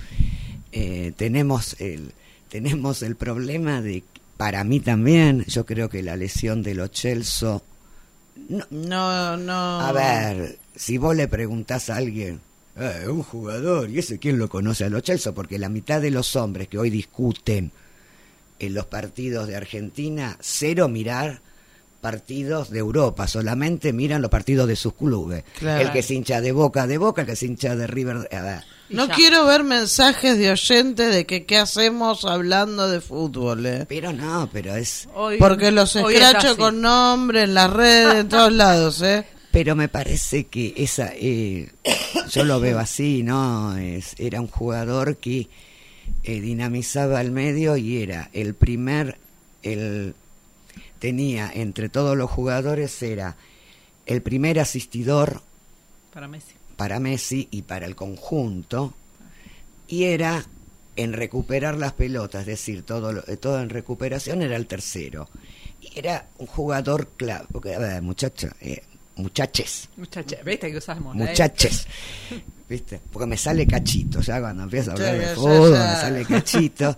Eh, tenemos, el, tenemos el problema de, para mí también, yo creo que la lesión de los Chelsea No, no. a ver, si vos le preguntás a alguien, "Eh, un jugador, ¿y ese quién lo conoce a los Chelsea? Porque la mitad de los hombres que hoy discuten en los partidos de Argentina, cero mirar partidos de Europa, solamente miran los partidos de sus clubes. Claro. El que se hincha de Boca, de Boca, el que se hincha de River, a ver. No ya. quiero ver mensajes de oyentes de que qué hacemos hablando de fútbol, ¿eh? Pero no, pero es... Hoy- Porque los escracho con nombre en las redes, en todos lados, ¿eh? Pero me parece que esa, eh, yo lo veo así, ¿no? Es, era un jugador que eh, dinamizaba el medio y era el primer, el tenía entre todos los jugadores era el primer asistidor Para Messi. para Messi y para el conjunto y era en recuperar las pelotas, es decir, todo, lo- eh, todo en recuperación era el tercero. Y era un jugador clave, porque, a ver, muchacho, eh, muchaches, Muchacha, ¿viste que usamos? muchaches, [LAUGHS] ¿viste? Porque me sale cachito, ya cuando empiezo a hablar de fútbol, me sale cachito.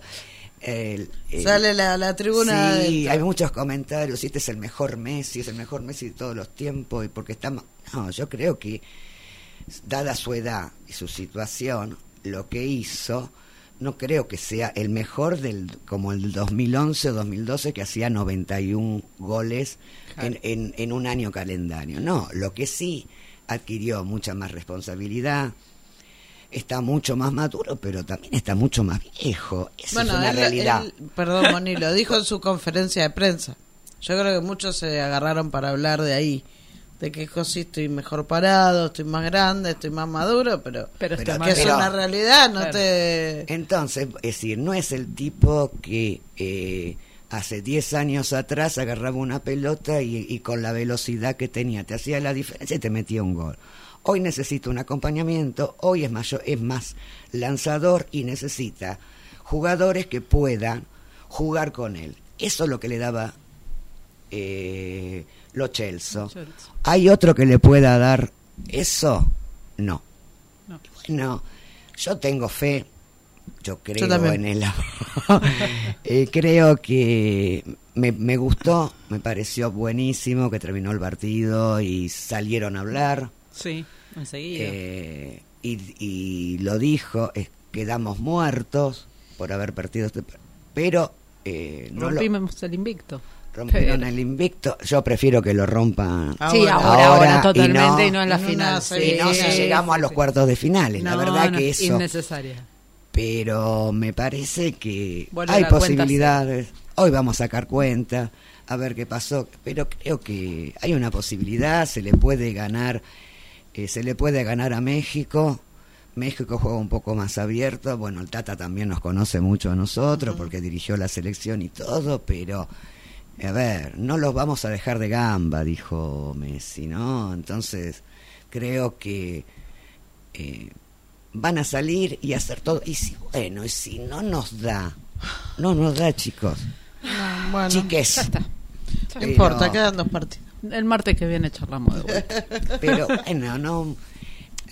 El- el- Sale la, la tribuna. Sí, hay muchos comentarios, este es el mejor Messi, es el mejor Messi de todos los tiempos, y porque estamos... No, yo creo que, dada su edad y su situación, lo que hizo, no creo que sea el mejor del como el 2011 o 2012, que hacía 91 goles en, en, en un año calendario. No, lo que sí adquirió mucha más responsabilidad, está mucho más maduro, pero también está mucho más viejo. Eso es una él- realidad. él- perdón, Moni, lo dijo en su conferencia de prensa. Yo creo que muchos se agarraron para hablar de ahí. De que dijo, sí, estoy mejor parado, estoy más grande, estoy más maduro, pero, Pero que es pero- una realidad, no Claro. te... Entonces, es decir, no es el tipo que eh, hace 10 años atrás agarraba una pelota y, y con la velocidad que tenía te hacía la diferencia y te metía un gol. Hoy necesita un acompañamiento, hoy es, mayor, es más lanzador y necesita jugadores que puedan jugar con él. Eso es lo que le daba eh, lo Chelsea. ¿Hay otro que le pueda dar eso? No. No. Bueno, yo tengo fe, yo creo en el [LAUGHS] Eh, creo que me, me gustó, me pareció buenísimo que terminó el partido y salieron a hablar. Sí, enseguida. eh, y, y lo dijo, es, quedamos muertos por haber perdido este pero eh, no lo Rompimos el invicto. Rompieron el invicto. Yo prefiero que lo rompan Sí, Ahora. ahora, ahora, Ahora, y totalmente y no, en la final. y no si llegamos a los sí. cuartos de finales. la verdad no, que eso Innecesaria. pero me parece que Vuelve hay cuenta posibilidades. Hoy vamos a sacar cuenta, a ver qué pasó, pero creo que hay una posibilidad, se le puede ganar, eh, se le puede ganar a México. México juega un poco más abierto, bueno, el Tata también nos conoce mucho a nosotros porque dirigió la selección y todo, pero a ver, no los vamos a dejar de gamba, dijo Messi, ¿no? Entonces, creo que eh, van a salir y hacer todo. Y si, bueno, y si no nos da, no nos da, chicos. No, bueno, Chiques. Ya está. no importa, quedan dos partidos. El martes que viene charlamos de vuelta. Pero bueno, no.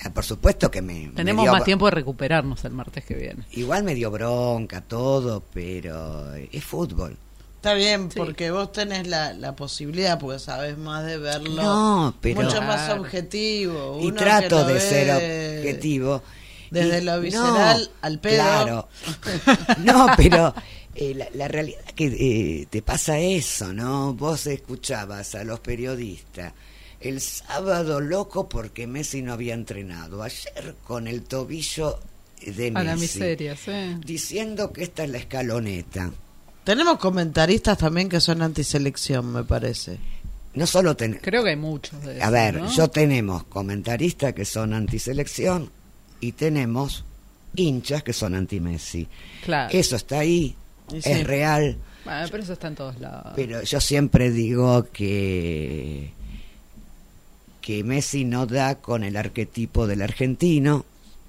eh, Por supuesto que me. me Tenemos dio- más tiempo de recuperarnos el martes que viene. Igual me dio bronca todo, pero es fútbol. Está bien, Sí. porque vos tenés la, la posibilidad, porque sabes más de verlo. No, pero- Mucho más objetivo. Y trato de ser objetivo. Desde Y- lo visceral al pedo. Claro. [LAUGHS] No, pero eh, la, la realidad es que eh, te pasa eso, ¿no? Vos escuchabas a los periodistas el sábado loco porque Messi no había entrenado. Ayer con el tobillo de Messi. A la miseria, sí. Diciendo que esta es la escaloneta. Tenemos comentaristas también que son antiselección, me parece. No solo ten- Creo que hay muchos de A ver, ¿no? yo tenemos comentaristas que son antiselección y tenemos hinchas que son anti-Messi. Claro. Eso está ahí, Y sí. es real. Bueno, pero eso está en todos lados. Pero yo siempre digo que que Messi no da con el arquetipo del argentino,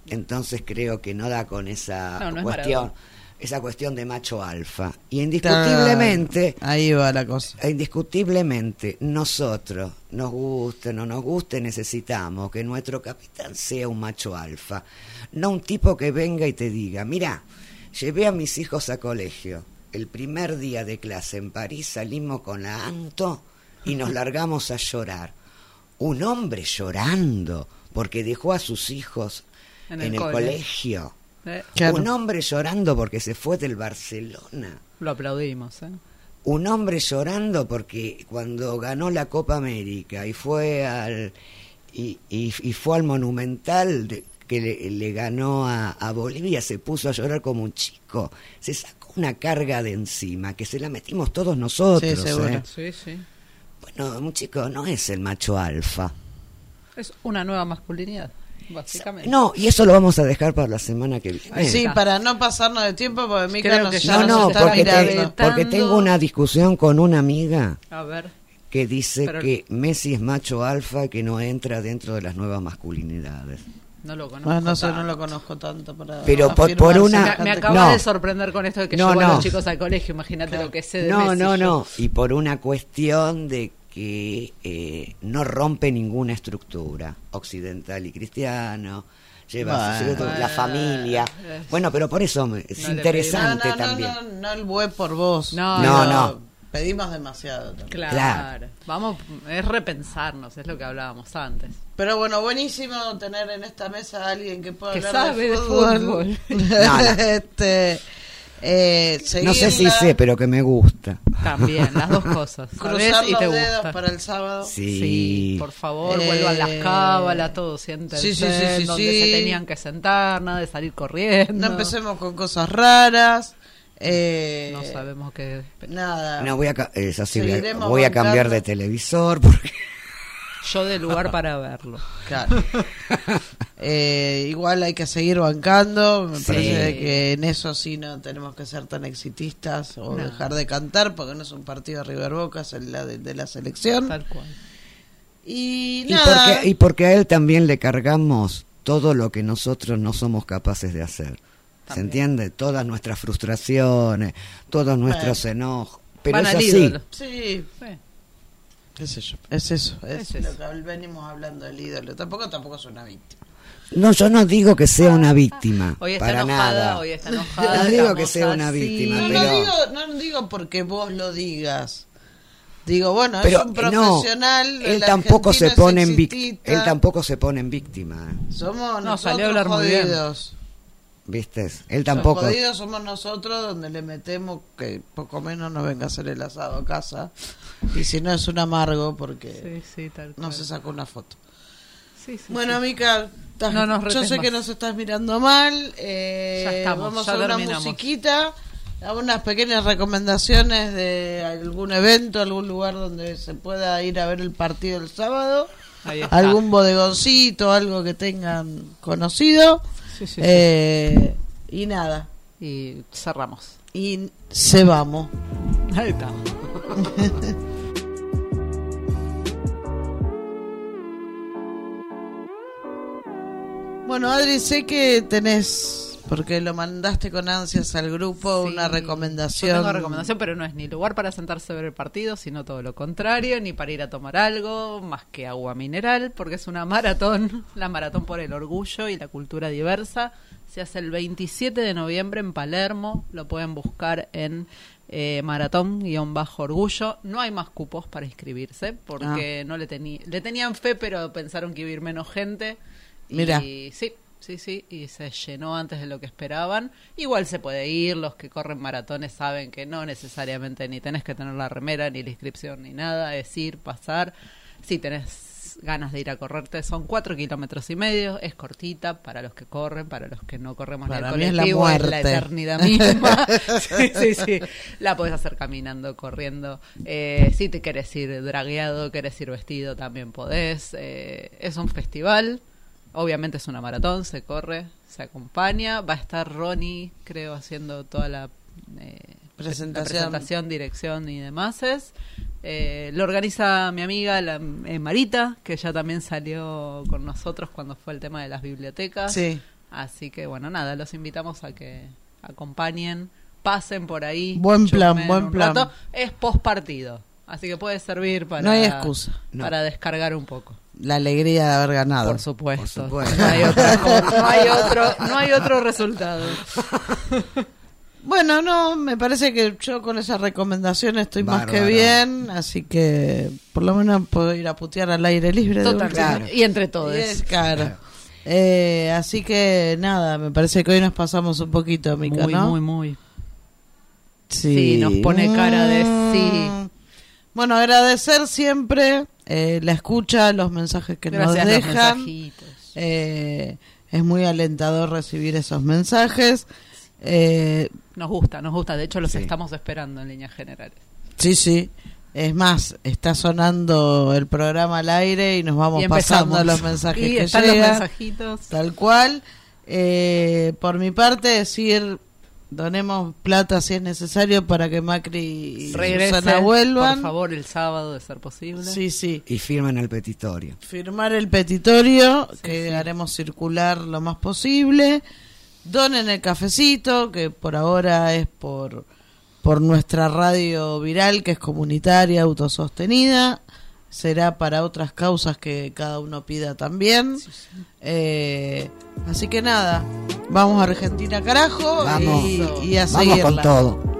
entonces creo que no da con esa No, no es cuestión, Maradona. Esa cuestión de macho alfa. Y indiscutiblemente, Ahí va la cosa. indiscutiblemente, nosotros, nos guste o no nos guste, necesitamos que nuestro capitán sea un macho alfa, no un tipo que venga y te diga, mira, llevé a mis hijos a colegio, el primer día de clase en París salimos con la Anto y nos largamos a llorar. Un hombre llorando porque dejó a sus hijos En en el el, cole. colegio. Eh, Claro. Un hombre llorando porque se fue del Barcelona. lo aplaudimos, ¿eh? Un hombre llorando porque cuando ganó la Copa América y fue al y, y- y fue al Monumental de- que le, le ganó a, a Bolivia se puso a llorar como un chico. Se sacó una carga de encima que se la metimos todos nosotros. Sí. ¿eh? Sí, sí. Bueno, un chico no es el macho alfa. Es una nueva masculinidad, básicamente. No, y eso lo vamos a dejar para la semana que viene. Sí, para no pasarnos de tiempo, porque Mica Creo nos, que ya no, nos no, está porque, te- mirando. porque tengo una discusión con una amiga A ver, que dice Pero- que Messi es macho alfa y que no entra dentro de las nuevas masculinidades. no lo conozco. No sé, no tanto. lo conozco tanto para Pero por- por una- Me, me semejante acaba No. de sorprender con esto de que No, llevo a no. los chicos al colegio. Imagínate lo que sé de No, Messi no, yo. no. Y por una cuestión de que eh, no rompe ninguna estructura occidental y cristiano. Lleva Bueno. la familia. Eh, Bueno, pero por eso es no interesante no, no, también. No, no, no el por vos. No, No. Pedimos demasiado. también. Claro. Claro. Vamos, es repensarnos, es lo que hablábamos antes. Pero bueno, buenísimo tener en esta mesa a alguien que pueda Que hablar sabe de fútbol. fútbol. No, no. [LAUGHS] este, eh, No sé si sé, pero que me gusta. También, las dos [LAUGHS] cosas. Cruzar y te los dedos gusta. para el sábado. Sí. Sí, por favor, Eh, vuelvan las cábalas, todos siéntense sí, sí, sí, sí, donde sí. se tenían que sentar, nada de salir corriendo. No empecemos con cosas raras. Eh, No sabemos qué. Nada. No, voy a, es así, voy a- cambiar de televisor porque Yo de lugar [LAUGHS] para verlo. Claro. Eh, igual hay que seguir bancando. Me Sí. parece que en eso sí no tenemos que ser tan exitistas o No. dejar de cantar porque no es un partido de River Boca, es el la de, de la selección. Tal cual. Y y nada. porque, y porque a él también le cargamos todo lo que nosotros no somos capaces de hacer. ¿Se También. entiende? Todas nuestras frustraciones, todos nuestros enojos. Pero Van es así. Sí, Sí. Sé yo. Es eso. Es, Es lo eso. que venimos hablando del ídolo. Tampoco, tampoco es una víctima. No, yo no digo que sea una víctima. [LAUGHS] Hoy está para enojada, nada. hoy está enojada. No digo que sea una así. víctima, No, pero- no, digo, no digo porque vos lo digas. Digo, bueno, Pero es un eh, no, profesional. él tampoco se es pone en víctima. Él tampoco se pone en víctima. Somos No, nosotros salió a hablar muy bien. jodidos. ¿viste? Él Los tampoco. jodidos somos nosotros donde le metemos que poco menos nos venga a hacer el asado a casa. Y si no es un amargo porque Sí, sí, tal no se sacó una foto. Sí, Bueno. Mica, estás- No nos yo sé más. que nos estás mirando mal. eh, Ya estamos, vamos ya a una terminamos. musiquita, a unas pequeñas recomendaciones de algún evento, algún lugar donde se pueda ir a ver el partido el sábado. Ahí está. Algún bodegoncito, algo que tengan conocido. Sí, sí, sí. Eh, y nada, Y cerramos. y se vamos. Ahí está. [LAUGHS] Bueno, Adri, sé que tenés, porque lo mandaste con ansias al grupo, Sí, una recomendación. Yo tengo recomendación, pero no es ni lugar para sentarse a ver el partido, sino todo lo contrario, ni para ir a tomar algo, más que agua mineral, porque es una maratón, la maratón por el orgullo y la cultura diversa. Se hace el 27 de noviembre en Palermo, lo pueden buscar en eh, maratón-orgullo. No hay más cupos para inscribirse, porque no le, teni- le tenían fe, pero pensaron que iba a ir menos gente. Mira. Y sí, sí, sí, y se llenó antes de lo que esperaban. Igual se puede ir, los que corren maratones saben que no necesariamente ni tenés que tener la remera, ni la inscripción, ni nada, es ir, pasar. Si tenés ganas de ir a correrte, son cuatro kilómetros y medio, es cortita para los que corren, para los que no corremos Para ni mí el es la colectivo, es la, muerte. eternidad misma. [LAUGHS] sí, sí, sí, la podés hacer caminando, corriendo. Eh, si te querés ir dragueado, querés ir vestido, también podés. Eh, es un festival. Obviamente es una maratón, se corre, se acompaña. Va a estar Ronnie, creo, haciendo toda la eh, Presentación. la presentación, dirección y demás. Es, eh, lo organiza mi amiga la, eh, Marita, que ya también salió con nosotros cuando fue el tema de las bibliotecas. Sí. Así que bueno, nada, los invitamos a que acompañen, pasen por ahí. Buen plan, buen plan. rato. Es post partido, así que puede servir para, No hay excusa. para descargar un poco. La alegría de haber ganado. Por supuesto. Por supuesto. No hay otra cosa, no hay otro, no hay otro [LAUGHS] resultado. Bueno, no, me parece que yo con esa recomendación estoy más que bien, así que por lo menos puedo ir a putear al aire libre. de Totalmente. última. Y entre todos. Y es caro. Eh, así que nada, me parece que hoy nos pasamos un poquito, Mica, Muy, ¿no? muy, muy. Sí, nos pone cara de sí. Mm. Bueno, agradecer siempre eh, la escucha, los mensajes que Gracias nos los dejan. mensajitos. Eh, es muy alentador recibir esos mensajes. Eh, Nos gusta, nos gusta. De hecho, los Sí. estamos esperando en líneas generales. sí, sí. Es más, está sonando el programa al aire y nos vamos y pasando los mensajes Y que están llegan. los mensajitos. Tal cual. Eh, por mi parte, decir, donemos plata si es necesario para que Macri y Regrese, Susana vuelvan. por favor, el sábado, de ser posible. Sí, sí. Y firman el petitorio. Firmar el petitorio, que haremos circular lo más posible. Donen el cafecito, que por ahora es por, por nuestra radio viral, que es comunitaria, autosostenida. Será para otras causas que cada uno pida también. Eh, así que nada, vamos a Argentina carajo Vamos. y, y a Vamos seguirla. con todo.